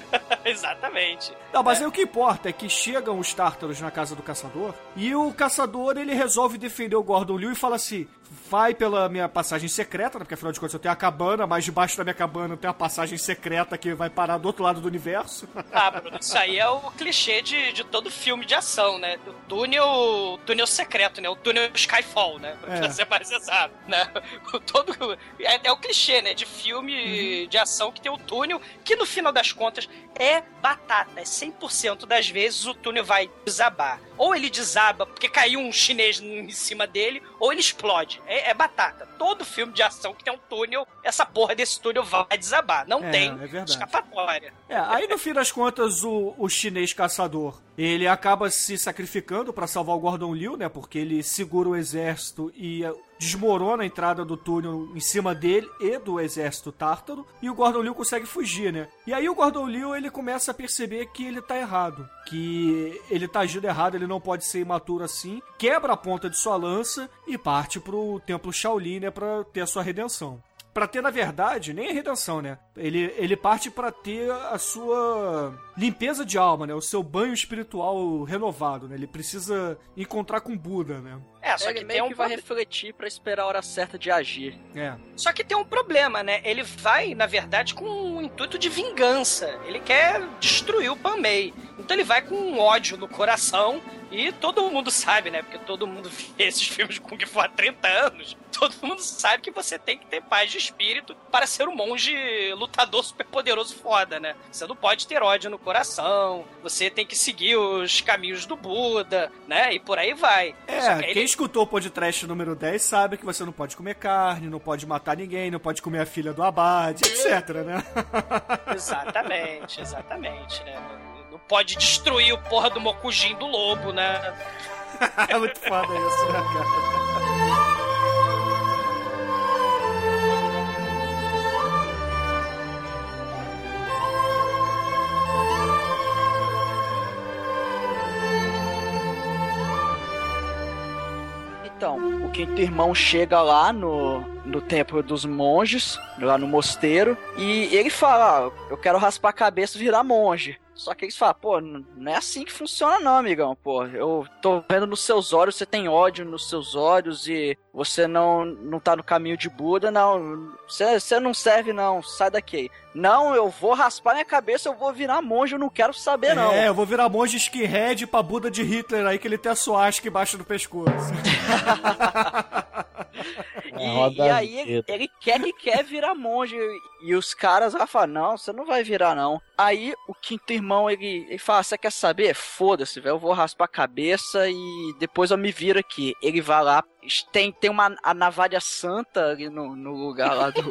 [laughs] Exatamente. Não, mas aí o que importa é que chegam os tártaros na casa do caçador e o caçador ele resolve defender o Gordon Liu e fala assim: vai pela minha passagem secreta, né, porque afinal de contas eu tenho a cabana, mas debaixo da minha cabana tem a passagem secreta que vai parar do outro lado do universo. [laughs] Ah, Bruno, isso aí é o clichê de, de todo filme de ação, né? O túnel, túnel secreto, né? O túnel Skyfall, né? Pra É. ser mais exato, né? O todo, é, é o clichê, né? De filme de ação que tem o túnel, que no final das contas é batata. É 100% das vezes o túnel vai desabar. Ou ele desaba porque caiu um chinês em cima dele, ou ele explode. É, é batata. Todo filme de ação que tem um túnel, essa porra desse túnel vai desabar. Não É, tem é escapatória. É, aí no fim das contas, o, o chinês caçador, ele acaba se sacrificando pra salvar o Gordon Liu, né? Porque ele segura o exército e eh, desmorona a entrada do túnel em cima dele e do exército tártaro. E o Gordon Liu consegue fugir, né? E aí o Gordon Liu, ele começa a perceber que ele tá errado. Que ele tá agindo errado, ele não pode ser imaturo assim. Quebra a ponta de sua lança e parte pro templo Shaolin, né? Pra ter a sua redenção. Pra ter, na verdade, nem a redenção, né? Ele, ele parte pra ter a sua limpeza de alma, né? O seu banho espiritual renovado, né? Ele precisa encontrar com Buda, né? É, só Ele que meio tem um que vai refletir pra esperar a hora certa de agir. É. Só que tem um problema, né? Ele vai, na verdade, com um intuito de vingança. Ele quer destruir o Panmei. Então ele vai com um ódio no coração. E todo mundo sabe, né? Porque todo mundo vê [laughs] esses filmes de Kung Fu há 30 anos. Todo mundo sabe que você tem que ter paz de espírito para ser um monge lutador super poderoso foda, né? Você não pode ter ódio no coração. Você tem que seguir os caminhos do Buda, né? E por aí vai. É, que quem ele- escutou o podcast número 10 sabe que você não pode comer carne, não pode matar ninguém, não pode comer a filha do abade, etc, né? [laughs] Exatamente, exatamente, né? Pode destruir o porra do Mokujin do lobo, né? é [laughs] muito foda isso, né, cara? então, o quinto irmão chega lá no, no templo dos monges, lá no mosteiro, e ele fala: ah, Eu quero raspar a cabeça e virar monge. Só que eles falam, pô, não é assim que funciona não, amigão, pô. Eu tô vendo nos seus olhos, você tem ódio nos seus olhos e você não, não tá no caminho de Buda, não. Você, você não serve não, sai daqui. Não, eu vou raspar minha cabeça, eu vou virar monge, eu não quero saber não. É, eu vou virar monge skinhead pra Buda de Hitler aí, que ele tem a suástica embaixo do pescoço. [laughs] [laughs] e, e, aí ele, ele, quer que quer virar monge. E os caras lá falam, não, você não vai virar, não. Aí o quinto irmão, ele, ele fala, você quer saber? Foda-se, velho, eu vou raspar a cabeça e depois eu me viro aqui. Ele vai lá, tem, tem uma a navalha santa ali no, no lugar lá do,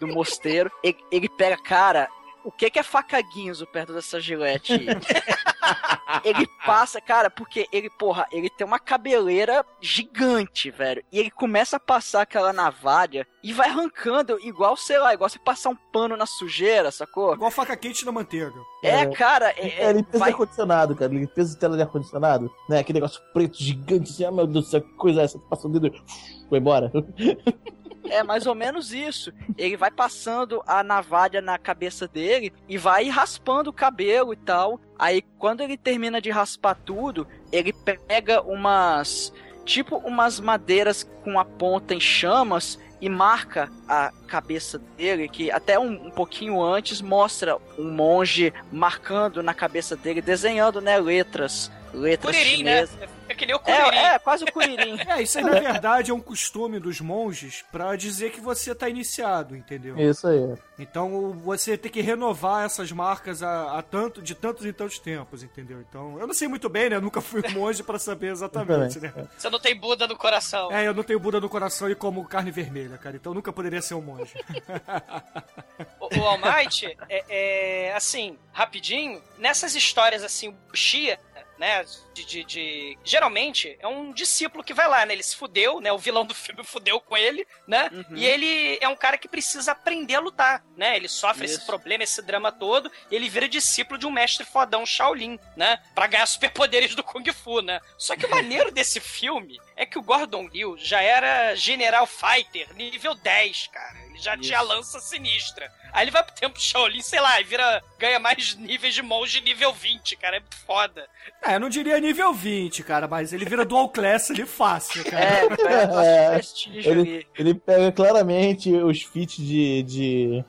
do mosteiro. Ele, ele pega, cara, o que, que é faca guinzo perto dessa gilete? [laughs] ele passa, cara, porque ele, porra, ele tem uma cabeleira gigante, velho. E ele começa a passar aquela navalha e vai arrancando, igual, sei lá, igual você passar um pano na sujeira, sacou? Igual faca quente na manteiga. É, é cara. É, é limpeza vai... de ar-condicionado, cara. Limpeza de tela de ar-condicionado. Né? Aquele negócio preto gigante assim, ah, meu Deus do céu, que coisa é essa? Passa o dedo. Foi embora. [laughs] É mais ou menos isso. Ele vai passando a navalha na cabeça dele e vai raspando o cabelo e tal. Aí quando ele termina de raspar tudo, ele pega umas tipo umas madeiras com a ponta em chamas e marca a cabeça dele, que até um, um, pouquinho antes mostra um monge marcando na cabeça dele, desenhando, né, letras, letras Curirim, né? Né? É que nem o Curirim. É, é quase o Curirim. é, isso aí na verdade é um costume dos monges para dizer que você tá iniciado, entendeu? Isso aí. Então você tem que renovar essas marcas a, a tanto, de tantos e tantos tempos, entendeu? Então, eu não sei muito bem, né? Eu nunca fui monge para saber exatamente, né? Você não tem Buda no coração. É, eu não tenho Buda no coração e como carne vermelha, cara. Então nunca poderia ser um monge. [laughs] o, o All Might, é, é, assim, rapidinho, nessas histórias assim, o Xia, né? De, de, de, Geralmente é um discípulo que vai lá, né? Ele se fudeu, né? O vilão do filme [laughs] fudeu com ele, né? Uhum. E ele é um cara que precisa aprender a lutar, né? Ele sofre Isso. esse problema, esse drama todo, e ele vira discípulo de um mestre fodão Shaolin, né? Pra ganhar [laughs] superpoderes do Kung Fu, né? Só que o maneiro [laughs] desse filme é que o Gordon Liu já era General Fighter nível 10, cara. Ele já Isso. tinha lança sinistra. Aí ele vai pro tempo Shaolin, sei lá, e vira. ganha mais níveis de monge nível 20, cara. É foda. É, eu não diria nível 20, cara, mas ele vira dual class ali fácil, [laughs] cara. É, [laughs] é, é ele, ele pega claramente os feats de, de,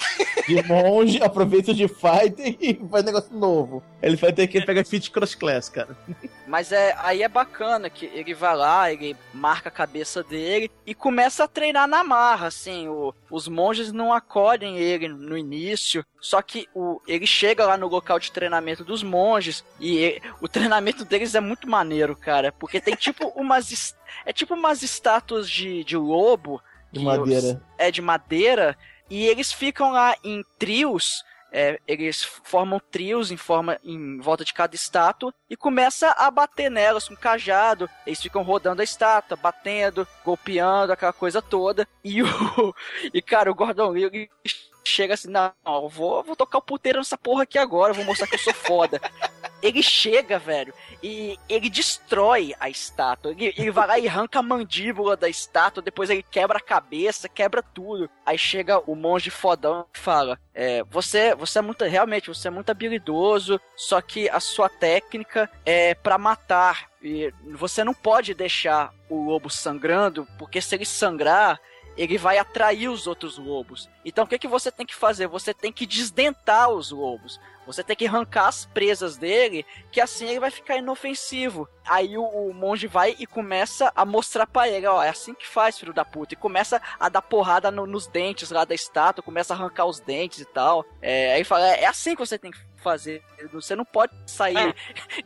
de [laughs] monge, aproveita de fighter e faz negócio novo. Ele vai ter que pegar feat cross class, cara. Mas é, aí é bacana que ele vai lá, ele marca a cabeça dele e começa a treinar na marra, assim. O, os monges não acolhem ele no início, só que o, ele chega lá no local de treinamento dos monges e ele, o treinamento deles é muito maneiro, cara, porque tem tipo [laughs] umas é tipo umas estátuas de, de lobo de madeira. é de madeira e eles ficam lá em trios é, eles formam trios em forma em volta de cada estátua e começa a bater nelas com cajado. Eles ficam rodando a estátua, batendo, golpeando, aquela coisa toda. E o [laughs] e cara, o Gordon Liu chega assim, não, vou, vou tocar o puteiro nessa porra aqui agora, vou mostrar que eu sou foda. Ele chega, velho, e ele destrói a estátua. Ele, ele vai lá e arranca a mandíbula da estátua, depois ele quebra a cabeça, quebra tudo. Aí chega o monge fodão e fala: é, você, você é muito, realmente, você é muito habilidoso, só que a sua técnica é para matar. E você não pode deixar o lobo sangrando, porque se ele sangrar, ele vai atrair os outros lobos. Então o que, que você tem que fazer? Você tem que desdentar os lobos. Você tem que arrancar as presas dele, que assim ele vai ficar inofensivo. Aí o, o monge vai e começa a mostrar pra ele, ó, é assim que faz, filho da puta. E começa a dar porrada no, nos dentes lá da estátua, começa a arrancar os dentes e tal. É, aí fala, é, é assim que você tem que fazer. Você não pode sair [laughs]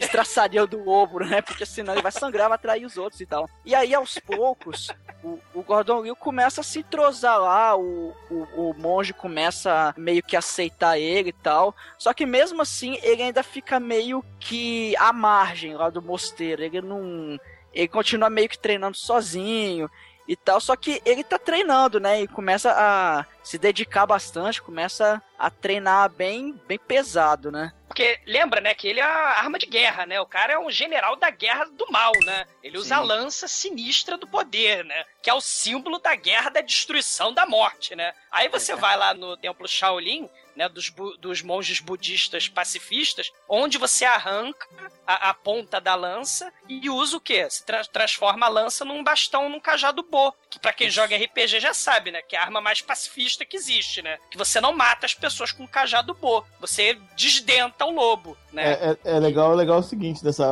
estraçalhando o ovo, né? Porque senão ele vai sangrar, vai atrair os outros e tal. E aí, aos poucos, o, o Gordon Liu começa a se entrosar lá, o, o, o monge começa meio que aceitar ele e tal. Só que mesmo assim, ele ainda fica meio que à margem lá do mosteiro. Ele não. Ele continua meio que treinando sozinho e tal. Só que ele tá treinando, né? E começa a se dedicar bastante, começa a treinar bem, bem pesado, né? Porque lembra, né, que ele é a arma de guerra, né? O cara é um general da guerra do mal, né? Ele usa Sim. a lança sinistra do poder, né? Que é o símbolo da guerra da destruição da morte, né? Aí você vai lá no templo Shaolin, né, dos, dos monges budistas pacifistas, onde você arranca a, a ponta da lança e usa o quê? Se tra- transforma a lança num bastão, num cajado bo. Que pra quem joga RPG já sabe, né? Que é a arma mais pacifista que existe, né? Que você não mata as pessoas com cajado bo. Você desdenta o lobo, né? É, é, é legal, é legal o seguinte, dessa,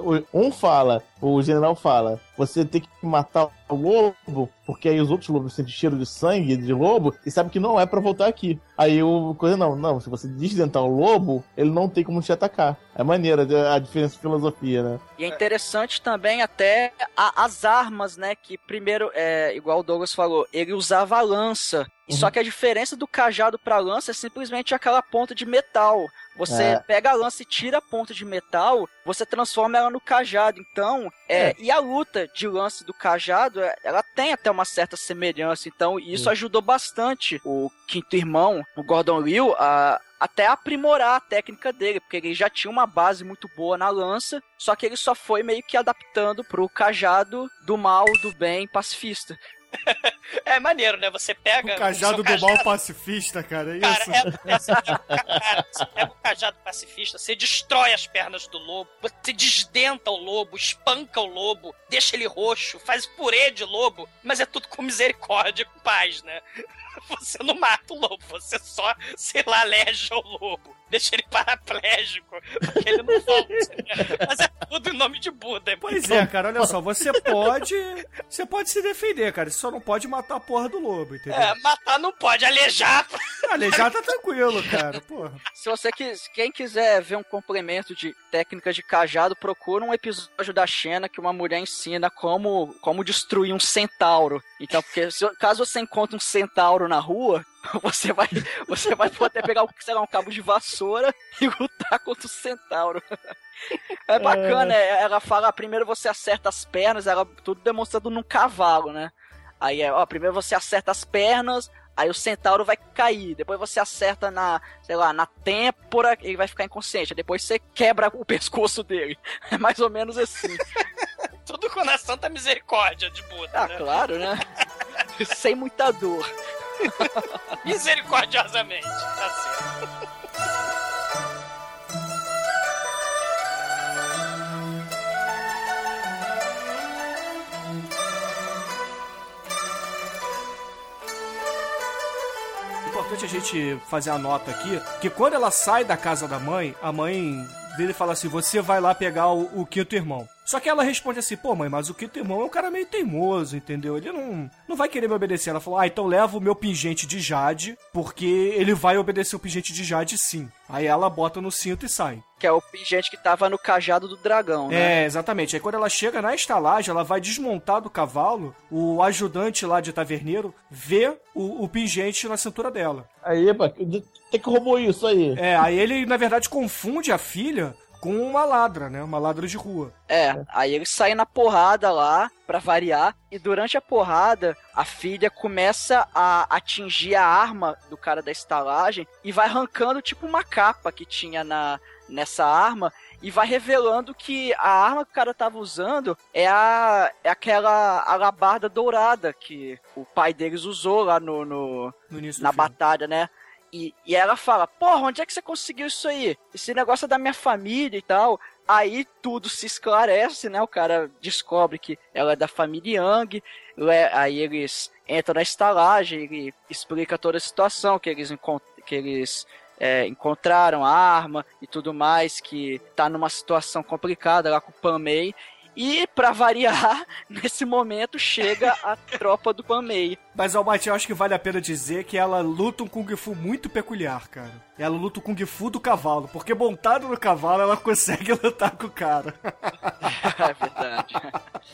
o- um fala, o general fala, você tem que matar o lobo, porque aí os outros lobos sentem cheiro de sangue de lobo e sabem que não é pra voltar aqui. Aí o coisa não, não, se você desdentar o lobo, ele não tem como te atacar. É maneira a diferença de filosofia, né? E é interessante também até a- as armas, né? Que primeiro, é, igual o Douglas falou, ele usava a lança. E Só que a diferença do cajado pra lança é simplesmente aquela ponta de metal. Você É. pega a lança e tira a ponta de metal, você transforma ela no cajado. Então, é, e a luta de lance do cajado, é, ela tem até uma certa semelhança. Então, isso ajudou bastante o quinto irmão, o Gordon Liu, a até aprimorar a técnica dele, porque ele já tinha uma base muito boa na lança, só que ele só foi meio que adaptando pro cajado do mal, do bem, pacifista. É maneiro, né? Você pega. O cajado seu do mal pacifista, cara, é Cara, isso? é, é, cara, você pega o cajado pacifista, você destrói as pernas do lobo, você desdenta o lobo, espanca o lobo, deixa ele roxo, faz purê de lobo, mas é tudo com misericórdia e com paz, né? [laughs] Você não mata o lobo, você só, sei lá, aleja o lobo. Deixa ele paraplégico, porque ele não volta. Mas é tudo em nome de Buda. Pois é, cara, olha só, você pode. Você pode se defender, cara. Você só não pode matar a porra do lobo, entendeu? É, matar não pode, alejar. Alejar tá tranquilo, cara. Porra. Se você quis, quem quiser ver um complemento de técnica de cajado, procura um episódio da Xena que uma mulher ensina como, como destruir um centauro. Então, porque se- caso você encontre um centauro na rua, [laughs] você vai, você vai poder pegar, sei lá, um cabo de vassoura e lutar contra o centauro. É bacana, é, ela fala, primeiro você acerta as pernas, ela tudo demonstrando num cavalo, né? Aí é, ó, primeiro você acerta as pernas, aí o centauro vai cair, depois você acerta na, sei lá, na têmpora, ele vai ficar inconsciente, depois você quebra o pescoço dele. [laughs] É mais ou menos assim. [laughs] Tudo com a santa misericórdia de Buda, Ah, né? claro, né? Sem muita dor. [laughs] Misericordiosamente, tá certo. Importante a gente fazer a nota aqui que quando ela sai da casa da mãe, a mãe dele fala assim: você vai lá pegar o, o quinto irmão. Só que ela responde assim: pô, mãe, mas o quinto irmão é um cara meio teimoso, entendeu? Ele não, não vai querer me obedecer. Ela falou: ah, então leva o meu pingente de Jade, porque ele vai obedecer o pingente de Jade sim. Aí ela bota no cinto e sai. Que é o pingente que tava no cajado do dragão, né? É, exatamente. Aí quando ela chega na estalagem, ela vai desmontar do cavalo, o ajudante lá de taverneiro vê o, o pingente na cintura dela. Aí, epa, tem que roubou isso aí. É, aí ele, na verdade, confunde a filha com uma ladra, né? Uma ladra de rua. É, aí eles saem na porrada lá, pra variar, e durante a porrada, a filha começa a atingir a arma do cara da estalagem e vai arrancando tipo uma capa que tinha na, nessa arma e vai revelando que a arma que o cara tava usando é, a, é aquela alabarda dourada que o pai deles usou lá no, no, No na batalha, né? E, e ela fala, porra, onde é que você conseguiu isso aí? Esse negócio é da minha família e tal. Aí tudo se esclarece, né? O cara descobre que ela é da família Yang. le- Aí eles entram na estalagem, ele explica toda a situação, que eles, que eles é, encontraram a arma e tudo mais, que tá numa situação complicada lá com o Panmei. E, pra variar, [laughs] nesse momento chega a [laughs] tropa do Panmei. Mas, Almighty, eu acho que vale a pena dizer que ela luta um Kung Fu muito peculiar, cara. Ela luta o Kung Fu do cavalo, porque montado no cavalo ela [laughs] consegue lutar com o cara. é verdade.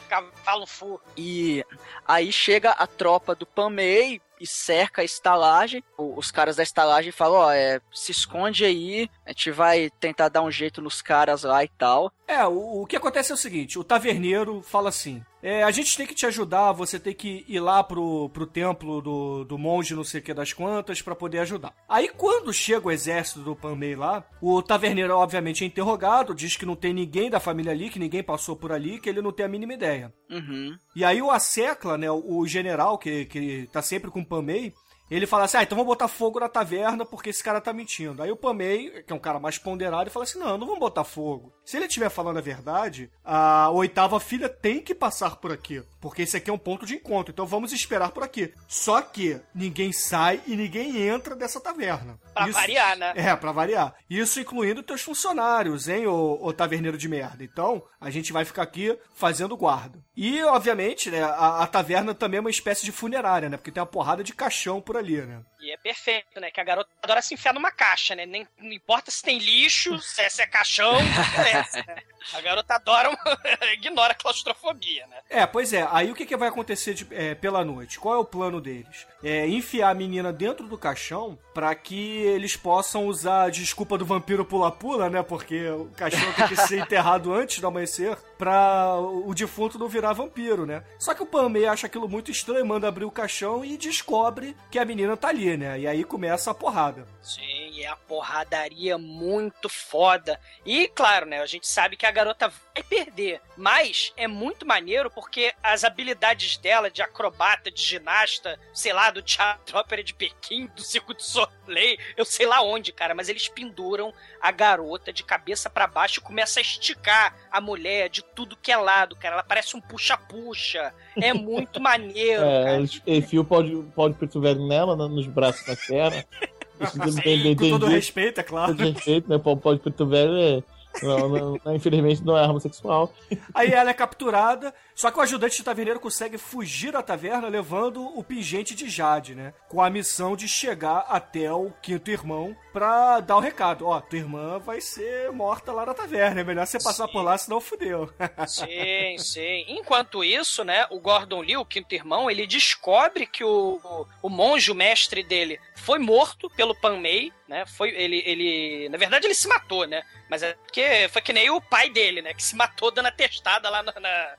Cavalo fu. E aí chega a tropa do Pamei e cerca a estalagem. Os caras da estalagem falam, ó, é, se esconde aí, a gente vai tentar dar um jeito nos caras lá e tal. É, o, o que acontece é o seguinte: o taverneiro fala assim. É, a gente tem que te ajudar, você tem que ir lá pro, pro templo do, do monge não sei o que das quantas para poder ajudar. Aí quando chega o exército do Panmei lá, o taverneiro obviamente é interrogado, diz que não tem ninguém da família ali, que ninguém passou por ali, que ele não tem a mínima ideia. Uhum. E aí o Assecla, né, o general que, que tá sempre com o Panmei, ele fala assim: ah, então vamos botar fogo na taverna porque esse cara tá mentindo. Aí o Pamei, que é um cara mais ponderado, fala assim: não, não vamos botar fogo. Se ele estiver falando a verdade, a oitava filha tem que passar por aqui. Porque esse aqui é um ponto de encontro. Então vamos esperar por aqui. Só que ninguém sai e ninguém entra dessa taverna. Pra Isso- variar, né? É, pra variar. Isso incluindo teus funcionários, hein, ô, ô taverneiro de merda. Então, a gente vai ficar aqui fazendo guarda. E, obviamente, né, a, a taverna também é uma espécie de funerária, né? Porque tem uma porrada de caixão por ali, né? É perfeito, né? Que a garota adora se enfiar numa caixa, né? Nem, não importa se tem lixo, se é, se é caixão, interessa, né? A garota adora, uma... [laughs] ignora a claustrofobia, né? É, pois é. Aí o que, que vai acontecer de- é, pela noite? Qual é o plano deles? É enfiar a menina dentro do caixão pra que eles possam usar a desculpa do vampiro pula-pula, né? Porque o caixão tem que ser enterrado [laughs] antes do amanhecer pra o defunto não virar vampiro, né? Só que o Pamei acha aquilo muito estranho, manda abrir o caixão e descobre que a menina tá ali, né? E aí começa a porrada. Sim, é a porradaria muito foda. E, claro, né? A gente sabe que a garota vai perder. Mas é muito maneiro porque as habilidades dela de acrobata, de ginasta, sei lá, do Teatro Ópera de Pequim, do Circo de Soleil, eu sei lá onde, cara, mas eles penduram a garota de cabeça pra baixo e começa a esticar a mulher de tudo que é lado, cara. Ela parece um puxa-puxa. É muito [laughs] maneiro, É, cara. eles enfiam o pau de, pau de preto velho nela, né, nos braços da perna. [laughs] [laughs] Sim, Com todo respeito, é claro. Todo respeito, né? Pau, pau de preto velho é. Não, não, não, infelizmente não é arma sexual. Aí ela é capturada, só que o ajudante de taverneiro consegue fugir da taverna levando o pingente de Jade, né? Com a missão de chegar até o quinto irmão pra dar o recado. Ó, tua irmã vai ser morta lá na taverna, é melhor você passar Sim. por lá, senão fudeu. Sim, sim. Enquanto isso, né, o Gordon Liu, o quinto irmão, ele descobre que o, o, o monge, o mestre dele, foi morto pelo Pan Mei, né? Foi ele, ele, na verdade, ele se matou, né? Mas é porque foi que nem o pai dele, né? Que se matou dando a testada lá na, na,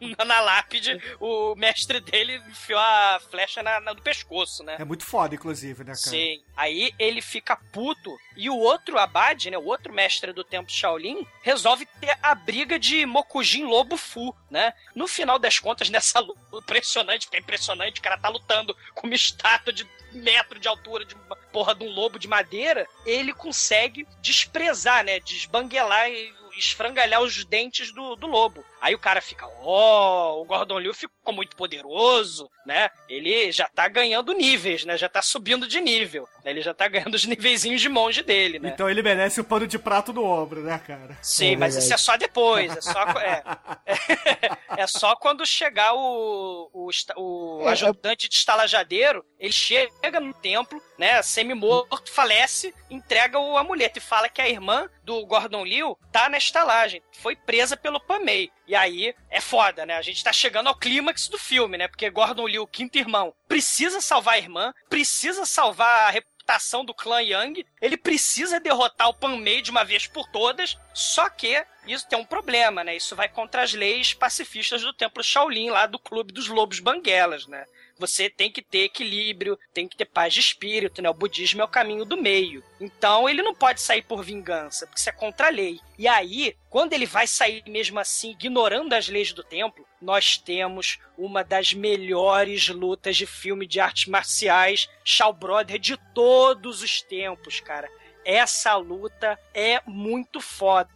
[laughs] na- lápide. O mestre dele enfiou a flecha na, na- no pescoço, né? É muito foda, inclusive, né, cara? Sim. Aí ele fica puto e o outro abade, né, o outro mestre do templo Shaolin, resolve ter a briga de Mokujin Lobo Fu, né? No final das contas, nessa luta impressionante, porque é impressionante, o cara tá lutando com uma estátua de metro de altura de uma porra de um lobo de madeira, ele consegue desprezar, né, desbanguelar e esfrangalhar os dentes do, do lobo. Aí o cara fica, ó, o Gordon Liu ficou muito poderoso, né? Ele já tá ganhando níveis, né? Já tá subindo de nível. né? Ele já tá ganhando os niveizinhos de monge dele, né? Então ele merece o pano de prato no ombro, né, cara? Sim, É mas isso é só depois. É só, é, [laughs] é só quando chegar o, o, o É, ajudante de estalajadeiro, ele chega no templo, né, semi-morto, falece, entrega o amuleto e fala que a irmã do Gordon Liu tá na estalagem, foi presa pelo Pamei. E aí é foda, né? A gente tá chegando ao clímax do filme, né? Porque Gordon Liu, quinto irmão, precisa salvar a irmã, precisa salvar a reputação do clã Yang, ele precisa derrotar o Pan Mei de uma vez por todas, só que isso tem um problema, né? Isso vai contra as leis pacifistas do Templo Shaolin, lá do Clube dos Lobos Banguelas, né? Você tem que ter equilíbrio, tem que ter paz de espírito, né? O budismo é o caminho do meio. Então ele não pode sair por vingança, porque isso é contra a lei. E aí, quando ele vai sair mesmo assim, ignorando as leis do templo, nós temos uma das melhores lutas de filme de artes marciais, Shaw Brother, de todos os tempos, cara. Essa luta é muito foda.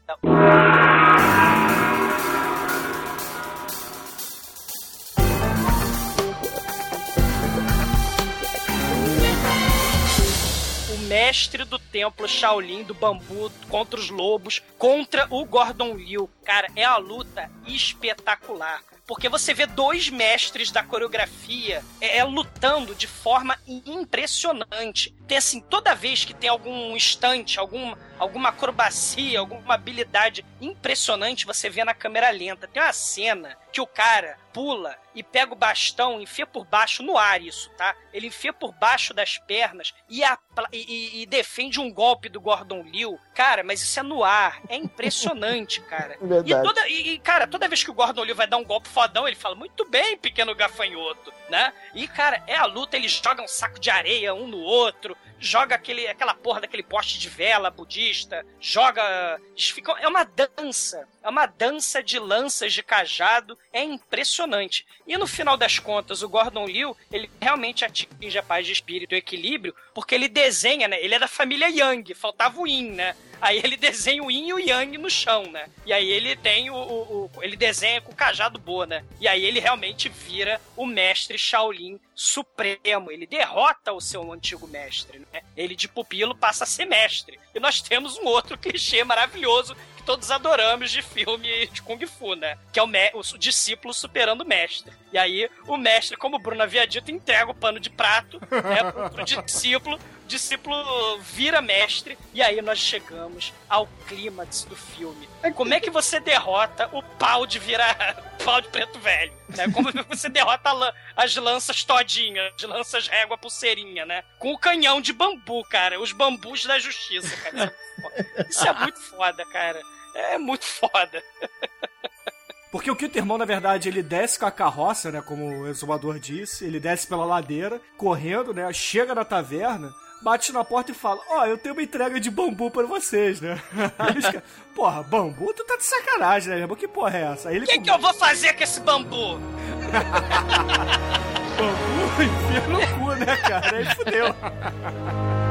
Mestre do templo Shaolin do bambu contra os lobos, contra o Gordon Liu. Cara, é a luta espetacular. Porque você vê dois mestres da coreografia é, é, lutando de forma impressionante. Tem assim, toda vez que tem algum instante, algum, alguma acrobacia, alguma habilidade impressionante, você vê na câmera lenta. Tem uma cena que o cara pula e pega o bastão, enfia por baixo no ar isso, tá? Ele enfia por baixo das pernas e, apla- e- e- defende um golpe do Gordon Liu. Cara, mas isso é no ar. É impressionante, [laughs] cara. E, Verdade. toda, e, e, cara, toda vez que o Gordon Liu vai dar um golpe fodão, ele fala, muito bem, pequeno gafanhoto, né? E, cara, é a luta, eles jogam um saco de areia um no outro, joga aquele, aquela porra daquele poste de vela budista, joga. Ficam, é uma dança. É uma dança de lanças de cajado. É impressionante. E no final das contas, o Gordon Liu, ele realmente atinge a paz de espírito e equilíbrio, porque ele desenha, né? Ele é da família Yang, faltava o Yin, né? Aí ele desenha o Yin e o Yang no chão, né? E aí ele tem o, o, o, Ele desenha com o cajado boa, né? E aí ele realmente vira o mestre Shaolin supremo. Ele derrota o seu antigo mestre, né? Ele de pupilo passa a ser mestre. E nós temos um outro clichê maravilhoso que todos adoramos de filme de Kung Fu, né? Que é o, o discípulo superando o mestre. E aí, o mestre, como o Bruno havia dito, entrega o pano de prato né, pro, pro discípulo. Discípulo vira mestre. E aí nós chegamos ao clímax do filme. Como é que você derrota o pau de virar [laughs] pau de preto velho? Né? Como você derrota as lanças todinhas, as lanças régua pulseirinha, né? Com o canhão de bambu, cara. Os bambus da justiça, cara. Isso é muito foda, cara. É muito foda. Porque o Kittermão, na verdade, ele desce com a carroça, né? Como o exumador disse, ele desce pela ladeira, correndo, né? Chega na taverna, bate na porta e fala: Ó, oh, eu tenho uma entrega de bambu para vocês, né? [laughs] Aí os caras, porra, bambu? Tu tá de sacanagem, né, Que porra é essa? O que, que eu vou fazer com esse bambu? [laughs] bambu, enfia no cu, né, cara? Aí fudeu. [laughs]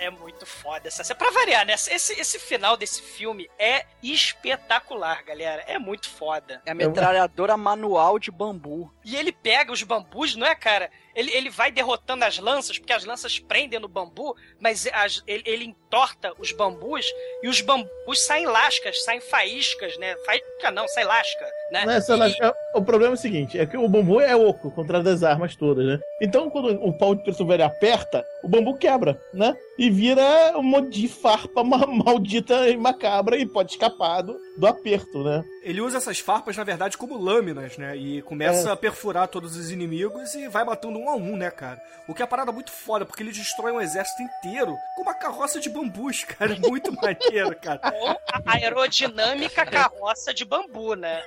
é muito foda essa cena. Pra variar, né? Esse, esse final desse filme é espetacular, galera. É muito foda. É a metralhadora manual de bambu. E ele pega os bambus, não é, cara? Ele, ele vai derrotando as lanças, porque as lanças prendem no bambu, mas as, ele, ele, entorta os bambus e os bambus saem lascas, saem faíscas, né? Faísca não, sai lasca, né? Não é só lasca. É, o problema é o seguinte, é que o bambu é oco contra as armas todas, né? Então, quando o pau de preto velho aperta, o bambu quebra, né? E vira um monte de farpa [laughs] maldita e macabra e pode escapar do, do aperto, né? Ele usa essas farpas, na verdade, como lâminas, né? E começa é. a perfurar todos os inimigos e vai matando um a um, né, cara? O que é parada muito foda, porque ele destrói um exército inteiro com uma carroça de bambus, [laughs] cara. É muito maneiro, cara. Ou a aerodinâmica carroça de bambu, né?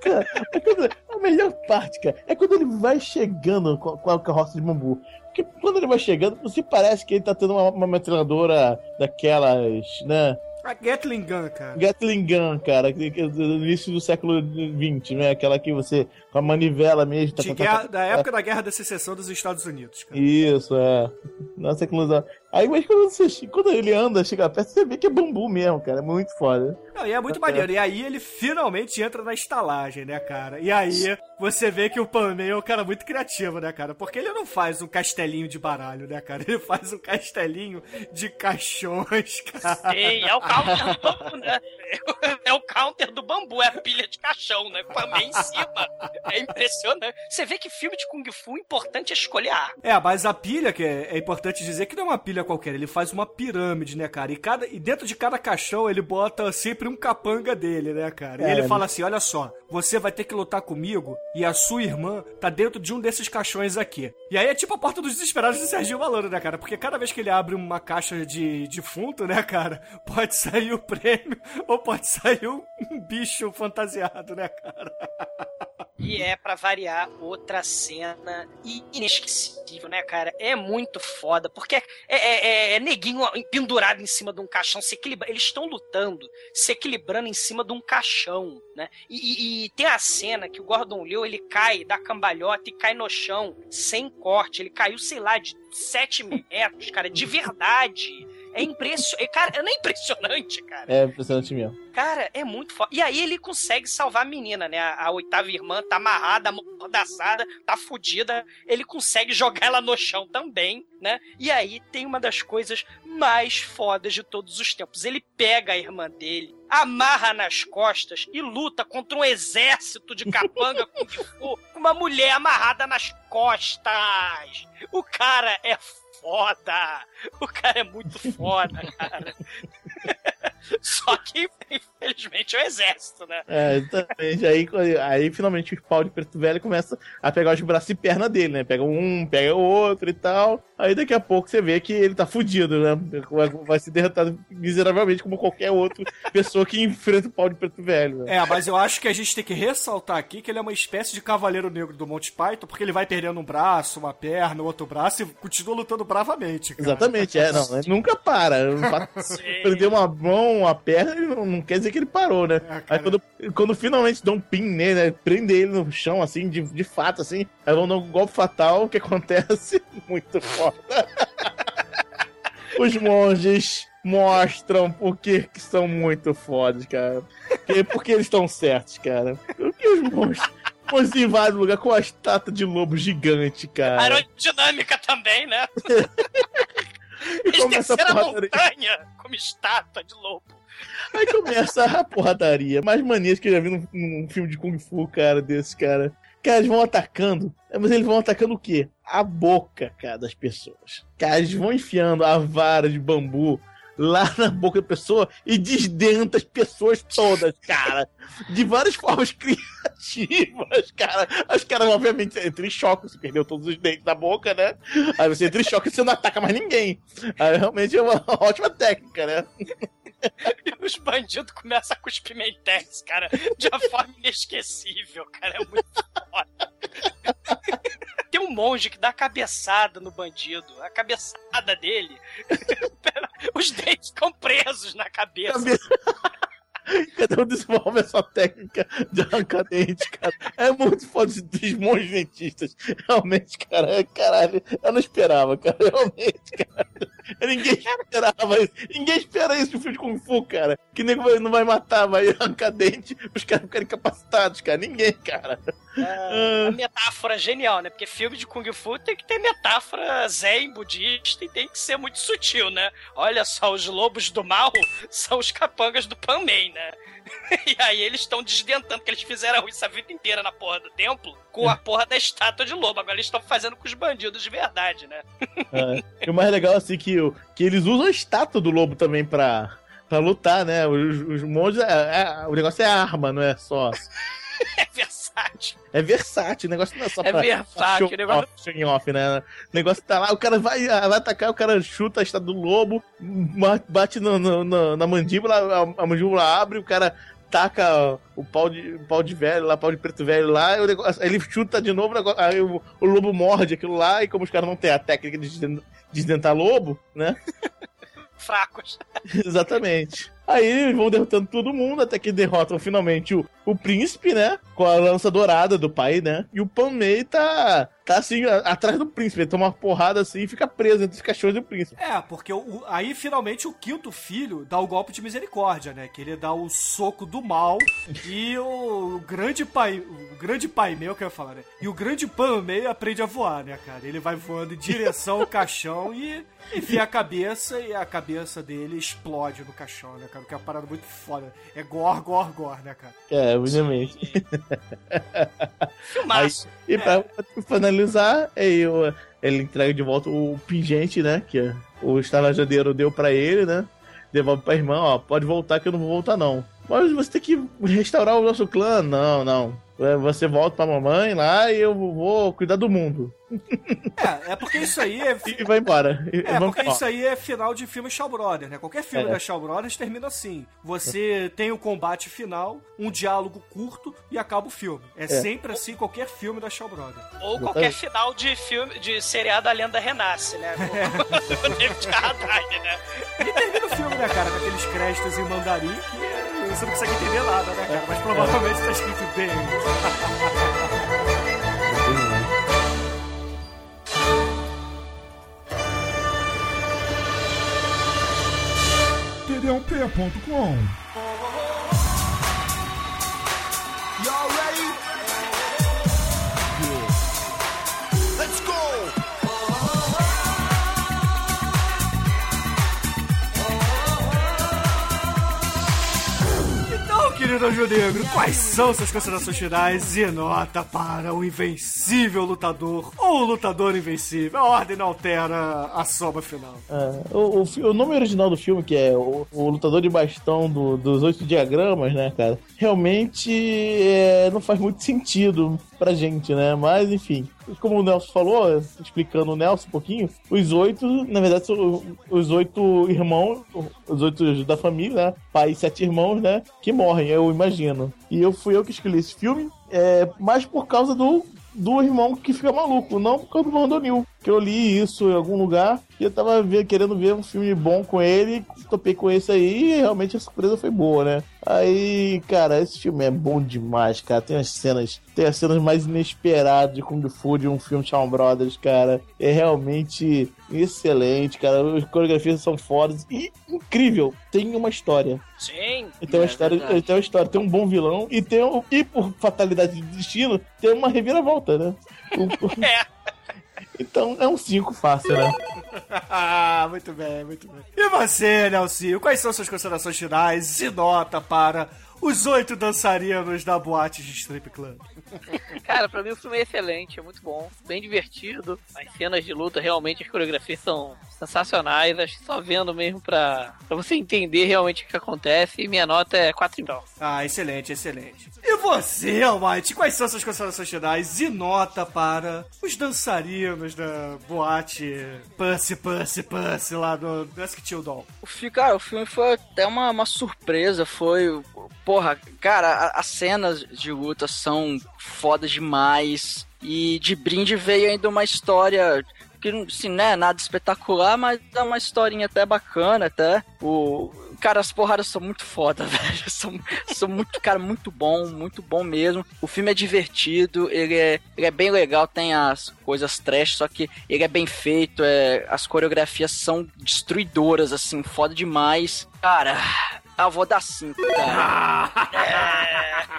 Cara, é a melhor parte, cara, é quando ele vai chegando com a carroça de bambu. Porque quando ele vai chegando, você parece que ele tá tendo uma, uma metralhadora daquelas, né? A Gatling Gun, cara. Gatling Gun, cara, do início do século XX, né? Aquela que você, com a manivela mesmo... Tá, guerra, tá, tá, da época da Guerra da Secessão dos Estados Unidos, cara. Isso, é. Nossa, inclusão. Aí, mas quando, você, quando ele anda, chega perto, você vê que é bambu mesmo, cara. É muito foda. Não, e é muito maneiro. E aí ele finalmente entra na estalagem, né, cara? E aí você vê que o Panmei é um cara muito criativo, né, cara? Porque ele não faz um castelinho de baralho, né, cara? Ele faz um castelinho de caixões, [laughs] cara. Sim, é o counter do bambu, né? É o counter do bambu, é a pilha de caixão, né? Com a meia em cima. É impressionante. Você vê que filme de Kung Fu, importante é escolher a arma. É, mas a pilha, que é, é importante dizer que não é uma pilha qualquer, ele faz uma pirâmide, né, cara? E, cada, e dentro de cada caixão ele bota sempre um capanga dele, né, cara? E é, ele fala assim: olha só, você vai ter que lutar comigo e a sua irmã tá dentro de um desses caixões aqui. E aí é tipo a porta dos desesperados de Serginho Malandro, né, cara? Porque cada vez que ele abre uma caixa de defunto, né, cara, [laughs] pode sair o prêmio ou pode sair um bicho fantasiado, né, cara? [laughs] E é, para variar, outra cena inesquecível, né, cara? É muito foda, porque é, é, é, é neguinho pendurado em cima de um caixão, se equilibra... eles estão lutando, se equilibrando em cima de um caixão, né? E, e, e, tem a cena que o Gordon Liu, ele cai da cambalhota e cai no chão, sem corte, ele caiu, sei lá, de 7 metros, cara, de verdade. É impressionante. Cara, não é impressionante, cara. É impressionante mesmo. Cara, é muito foda. E aí ele consegue salvar a menina, né? A, a oitava irmã tá amarrada, amordaçada, tá fudida. Ele consegue jogar ela no chão também, né? E aí tem uma das coisas mais fodas de todos os tempos. Ele pega a irmã dele, amarra nas costas e luta contra um exército de capanga com uma mulher amarrada nas costas. O cara é foda. O cara é muito foda, cara. [laughs] [laughs] Só que Infelizmente, é o exército, né? É, exatamente. Aí, aí finalmente o pau de preto velho começa a pegar os braços e perna dele, né? Pega um, pega o outro e tal. Aí daqui a pouco você vê que ele tá fudido, né? Vai, ser derrotado miseravelmente como qualquer outra [laughs] pessoa que enfrenta o pau de preto velho. Né? É, mas eu acho que a gente tem que ressaltar aqui que ele é uma espécie de cavaleiro negro do Monty Python, porque ele vai perdendo um braço, uma perna, outro braço e continua lutando bravamente. Cara. Exatamente, é, não, ele [laughs] nunca para. Prender uma mão, uma perna, não quer dizer que ele parou, né? É, aí quando, quando finalmente dão um pin nele, né? Prende ele no chão, assim, de, de fato, assim, aí vão dar um golpe fatal, o que acontece? [laughs] Muito foda. [laughs] Os monges mostram por que são muito fodas, cara. Porque, porque eles estão certos, cara. Porque os monges. Monges invadem o lugar com a estátua de lobo gigante, cara. Aerodinâmica também, né? [laughs] [laughs] e começa a montanha como estátua de lobo. Aí começa a porradaria. Mais manias que eu já vi num, num filme de Kung Fu, cara, desse, cara. Cara, eles vão atacando. Mas eles vão atacando o quê? A boca, cara, das pessoas. Cara, eles vão enfiando a vara de bambu lá na boca da pessoa e desdenta as pessoas todas, cara. De várias formas [laughs] criativas, cara. Os caras, obviamente, entram em choque, você perdeu todos os dentes da boca, né? Aí você entra em choque e você não ataca mais ninguém. Aí realmente é uma [laughs] ótima técnica, né? E [laughs] os bandidos começam a cuspir mentex, cara, de uma forma inesquecível, cara. É muito foda. Um monge que dá cabeçada no bandido. A cabeçada dele. [laughs] Os dentes ficam presos na cabeça. Cabe... [laughs] Cada um desenvolve essa técnica de arrancar dente, cara. É muito foda dos monges dentistas. Realmente, cara, é, caralho, eu não esperava, cara. Realmente, cara. Ninguém esperava isso. Ninguém espera isso no filme de Kung Fu, cara. Que nego não vai matar, vai arrancar dente, os caras ficarem incapacitados, cara. Ninguém, cara. É, a metáfora genial, né? Porque filme de Kung Fu tem que ter metáfora zen, budista, e tem que ser muito sutil, né? Olha só, os lobos do mal são os capangas do Pan Man, né? [laughs] E aí eles estão desdentando, que eles fizeram isso a vida inteira na porra do templo com a porra da estátua de lobo. Agora eles estão fazendo com os bandidos de verdade, né? É. E o mais legal, assim, que, que eles usam a estátua do lobo também pra, pra lutar, né? Os, os monges, é, é, o negócio é arma, não é só. [laughs] é versátil. É versátil, o negócio não é só é pra. É versátil, o negócio. Off, off, né? O negócio tá lá, o cara vai, vai atacar, o cara chuta a estátua do lobo, bate no, no, no, na mandíbula, a, a mandíbula abre, o cara taca o pau de, o pau de velho lá, pau de preto velho lá, aí ele chuta de novo, aí o, o, lobo morde aquilo lá, e como os caras não têm a técnica de desdentar lobo, né? [laughs] Fracos. [laughs] Exatamente. Aí vão derrotando todo mundo, até que derrotam finalmente o, o príncipe, né? Com a lança dourada do pai, né? E o Panmei tá, tá assim, atrás do príncipe. Ele toma uma porrada assim e fica preso entre os cachorros do príncipe. É, porque o, aí finalmente o quinto filho dá o golpe de misericórdia, né? Que ele dá o soco do mal e o, o grande pai, o grande pai meu, que eu ia falar, né? E o grande Panmei aprende a voar, né, cara? Ele vai voando em direção ao caixão e enfia a cabeça e a cabeça dele explode no caixão, né, cara? Que é uma parada muito foda. É gor, gor, gor, né, cara? É, obviamente. Filmaço. Aí, e pra é. finalizar, aí, ele entrega de volta o pingente, né? Que o estalajadeiro deu pra ele, né? Devolve pra irmã, ó, pode voltar que eu não vou voltar, não. Mas você tem que restaurar o nosso clã. Não, não. É, você volta pra mamãe lá e eu vou cuidar do mundo. É, é porque isso aí é. [laughs] E vai embora. E é, porque isso aí é final de filme Shaw Brothers, né? Qualquer filme é. da Shaw Brothers termina assim. Você tem o combate final, um diálogo curto e acaba o filme. É, é. sempre assim qualquer filme da Shaw Brothers. Ou qualquer final de filme, de seriado A Lenda Renasce, né? [laughs] O David Carradine, né? E termina o filme, né, cara? Com aqueles créditos em mandarim que você não consegue entender nada, né, cara? Mas provavelmente tá escrito bem. td1p.com querido Anjo Negro, quais são suas considerações finais e nota para o invencível lutador ou o lutador invencível? A ordem não altera a soma final. É, o, o, o nome original do filme, que é o, o lutador de bastão do- dos oito diagramas, né, cara? Realmente é, não faz muito sentido pra gente, né? Mas enfim. Como o Nelson falou, explicando o Nelson um pouquinho, os oito, na verdade, são os oito irmãos, os oito da família, né? Pai e sete irmãos, né? Que morrem, eu imagino. E eu fui eu que escolhi esse filme, é, mais por causa do, do irmão que fica maluco, não por causa do Rondonil. Que eu li isso em algum lugar e eu tava ver- querendo ver um filme bom com ele, topei com esse aí e realmente a surpresa foi boa, né? Aí, cara, esse filme é bom demais, cara. Tem as cenas, tem as cenas mais inesperadas de Kung Fu de um filme Shawn Brothers, cara. É realmente excelente, cara. As coreografias são fodas e incrível. Tem uma história. Sim. Tem uma É história, verdade. tem uma história, tem um bom vilão e tem um, e por fatalidade de destino, tem uma reviravolta, né? [laughs] É. Então é um 5 fácil, né? Ah, [laughs] muito bem, muito bem. E você, Nelsinho, quais são suas considerações finais e nota para os oito dançarinos da boate de Strip Club? [laughs] Cara, pra mim o filme é excelente, é muito bom, bem divertido. As cenas de luta, realmente, as coreografias são sensacionais. Acho que só vendo mesmo pra, pra você entender realmente o que acontece. E minha nota é 4 então. Ah, excelente, excelente. E você, Almighty, quais são suas considerações finais e nota para os dançarinos da boate Pussy, Pussy, Pussy lá do Dusk Till Dawn? Cara, o filme foi até uma, uma surpresa. Foi. Porra, cara, as cenas de luta são fodas demais. E de brinde veio ainda uma história que, assim, não é nada espetacular, mas é uma historinha até bacana, até. O. Cara, as porradas são muito foda, [laughs] velho. São, são muito, cara, muito bom, muito bom mesmo. O filme é divertido, ele é, ele é bem legal, tem as coisas trash, só que ele é bem feito, é, as coreografias são destruidoras, assim, foda demais. Cara, ah, vou dar 5, cara. [laughs]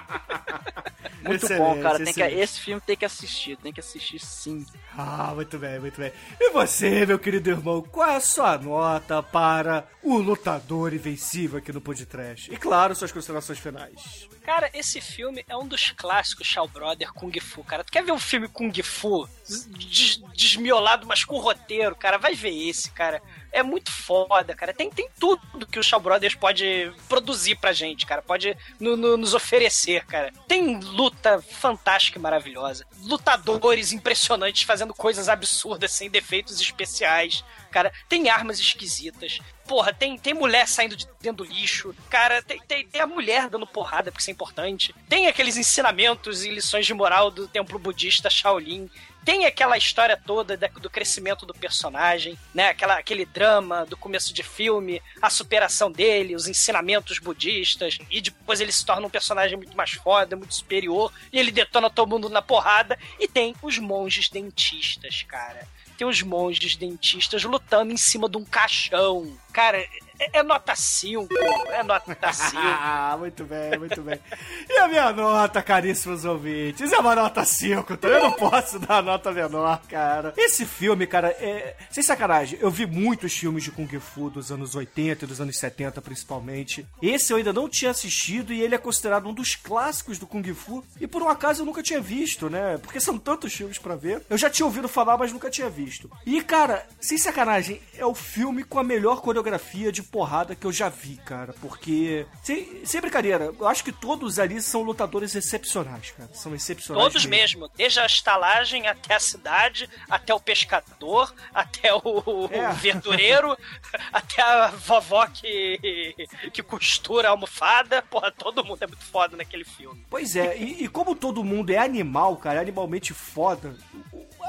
[laughs] Muito bom, Excelente, cara. Tem que, esse filme tem que assistir, tem que assistir sim. Ah, muito bem, muito bem. E você, meu querido irmão, qual é a sua nota para o lutador invencível aqui no Podcast? E claro, suas considerações finais. Cara, esse filme é um dos clássicos Shaw Brother Kung Fu, cara. Tu quer ver um filme Kung Fu des- desmiolado, mas com roteiro, cara? Vai ver esse, cara. É muito foda, cara. Tem, tem tudo que o Shaw Brothers pode produzir pra gente, cara. Pode no- no- nos oferecer, cara. Tem luta fantástica e maravilhosa. Lutadores impressionantes fazendo coisas absurdas sem defeitos especiais. Cara, tem armas esquisitas. Porra, tem, tem mulher saindo de dentro do lixo. Cara, tem, tem, tem a mulher dando porrada, porque isso é importante. Tem aqueles ensinamentos e lições de moral do templo budista Shaolin. Tem aquela história toda da- do crescimento do personagem, né? Aquela, aquele drama do começo de filme, a superação dele, os ensinamentos budistas, e depois ele se torna um personagem muito mais foda, muito superior, e ele detona todo mundo na porrada. E tem os monges dentistas, cara. Tem os monges dentistas lutando em cima de um caixão. Cara, é, é nota 5. É nota [laughs] 5. Ah, muito bem, muito bem. E a minha nota, caríssimos ouvintes, é uma nota 5, então eu não posso dar nota menor, cara. Esse filme, cara, é. Sem sacanagem, eu vi muitos filmes de Kung Fu dos anos 80 e dos anos 70, principalmente. Esse eu ainda não tinha assistido e ele é considerado um dos clássicos do Kung Fu. E por um acaso eu nunca tinha visto, né? Porque são tantos filmes pra ver. Eu já tinha ouvido falar, mas nunca tinha visto. E, cara, sem sacanagem, é o filme com a melhor coreografia de porrada que eu já vi, cara. Porque, sem, sem brincadeira, eu acho que todos ali são lutadores excepcionais, cara. São excepcionais. Todos mesmo, desde a estalagem até a cidade, até o pescador, até o, o É. verdureiro, [laughs] até a vovó que, que costura a almofada. Porra, todo mundo é muito foda naquele filme. Pois é, e, e como todo mundo é animal, cara, é animalmente foda,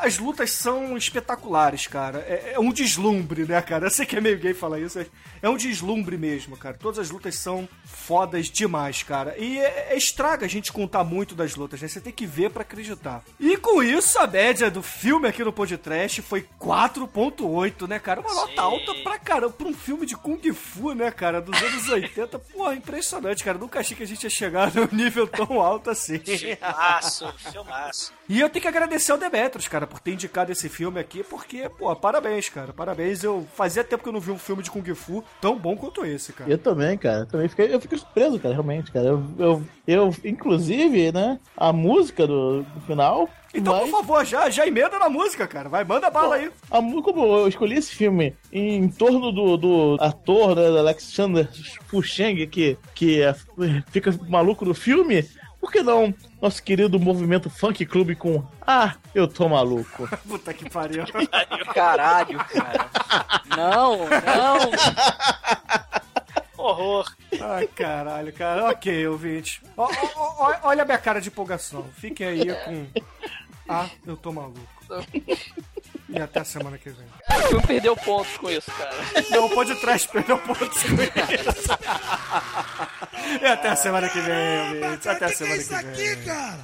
as lutas são espetaculares, cara. É, é um deslumbre, né, cara? Eu sei que é meio gay falar isso, é um deslumbre mesmo, cara. Todas as lutas são fodas demais, cara. E é, é estraga a gente contar muito das lutas, né? Você tem que ver pra acreditar. E com isso, a média do filme aqui no podcast foi 4.8, né, cara? Uma nota Sim. alta pra caramba, pra um filme de Kung Fu, né, cara? Dos anos 80. [laughs] Pô, impressionante, cara. Nunca achei que a gente ia chegar num nível tão alto assim. Filmaço, filmaço. E eu tenho que agradecer ao Demetrios, cara, cara, por ter indicado esse filme aqui, porque, pô, parabéns, cara. Parabéns. Eu fazia tempo que eu não vi um filme de Kung Fu tão bom quanto esse, cara. Eu também, cara. Eu também fiquei, eu fiquei surpreso, cara, realmente, cara. Eu, eu, eu, inclusive, né, a música do, do final. Então, vai- por favor, já, já emenda na música, cara. Vai, manda bala aí. A, como eu escolhi esse filme em torno do, do ator, né, do Alexander Fucheng, que, que é- fica maluco no filme, por que não nosso querido movimento Funk Club com Ah, eu tô maluco? [laughs] Puta que pariu. Caralho, cara. [laughs] Não, não. Horror. Ai, caralho, cara. Ok, ouvinte. Ó, ó, ó, olha a minha cara de empolgação. Fiquem aí com. Ah, eu tô maluco. E até a semana que vem. O filme perdeu pontos com isso, cara. Não pode trás perdeu pontos com isso. E até a semana que vem, ouvintes. Até a semana que vem. cara?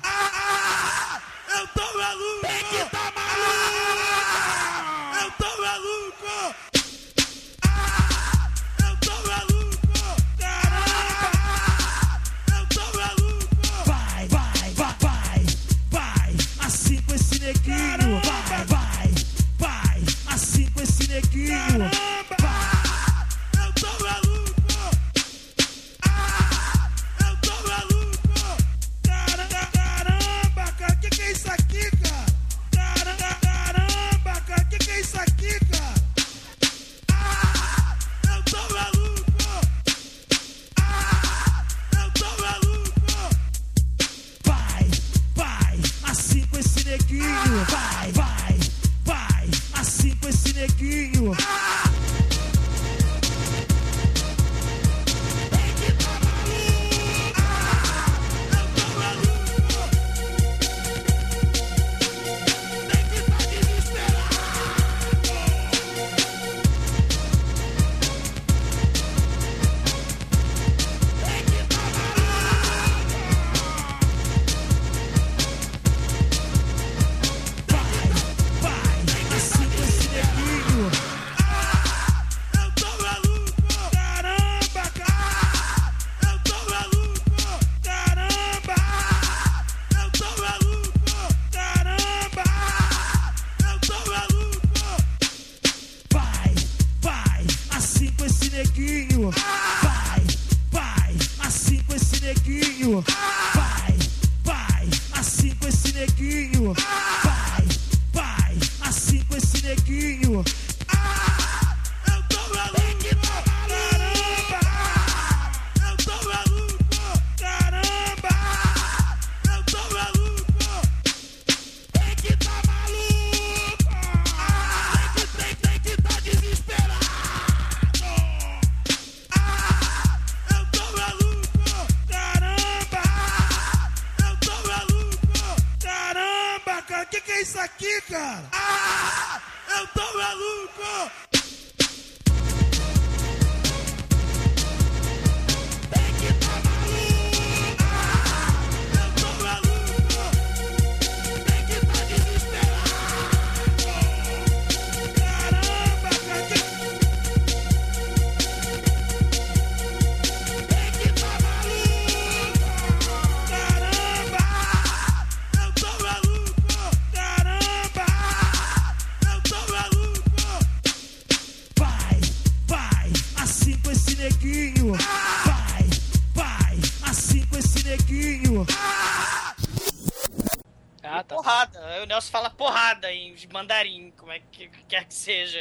Em mandarim, como é que quer que seja.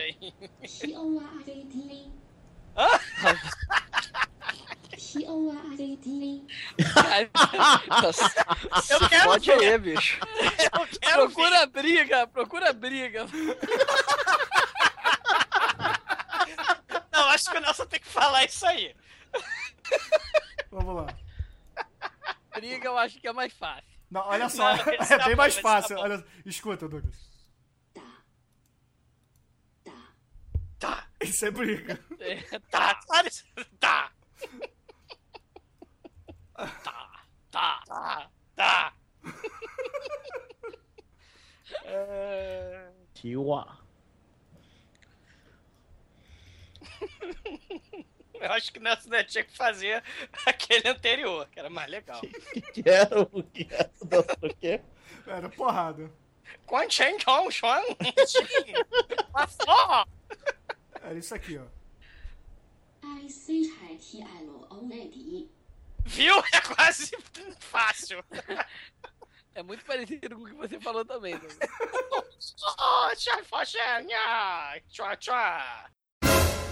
Se Eu quero pode aí, bicho. Eu quero ver. Procura briga, procura briga. Não, acho que o Nelson tem que falar isso aí. Vamos lá. Briga eu acho que é mais fácil. Não, olha só. Não, [laughs] é tá bem bom, mais tá fácil. olha, escuta, Douglas. Tá, Isso é briga. É, tá, isso. Tá, tá, tá. tá, tá. É, Chihuahua. Eu acho que o Nelson ainda tinha que fazer aquele anterior, que era mais legal. que era o que era? O quê? Era porrada. Quan Chen Chong Chuan. Passou. Era isso aqui, ó. Viu? [laughs] É quase fácil. [laughs] É muito parecido com o que você falou também. né? [laughs]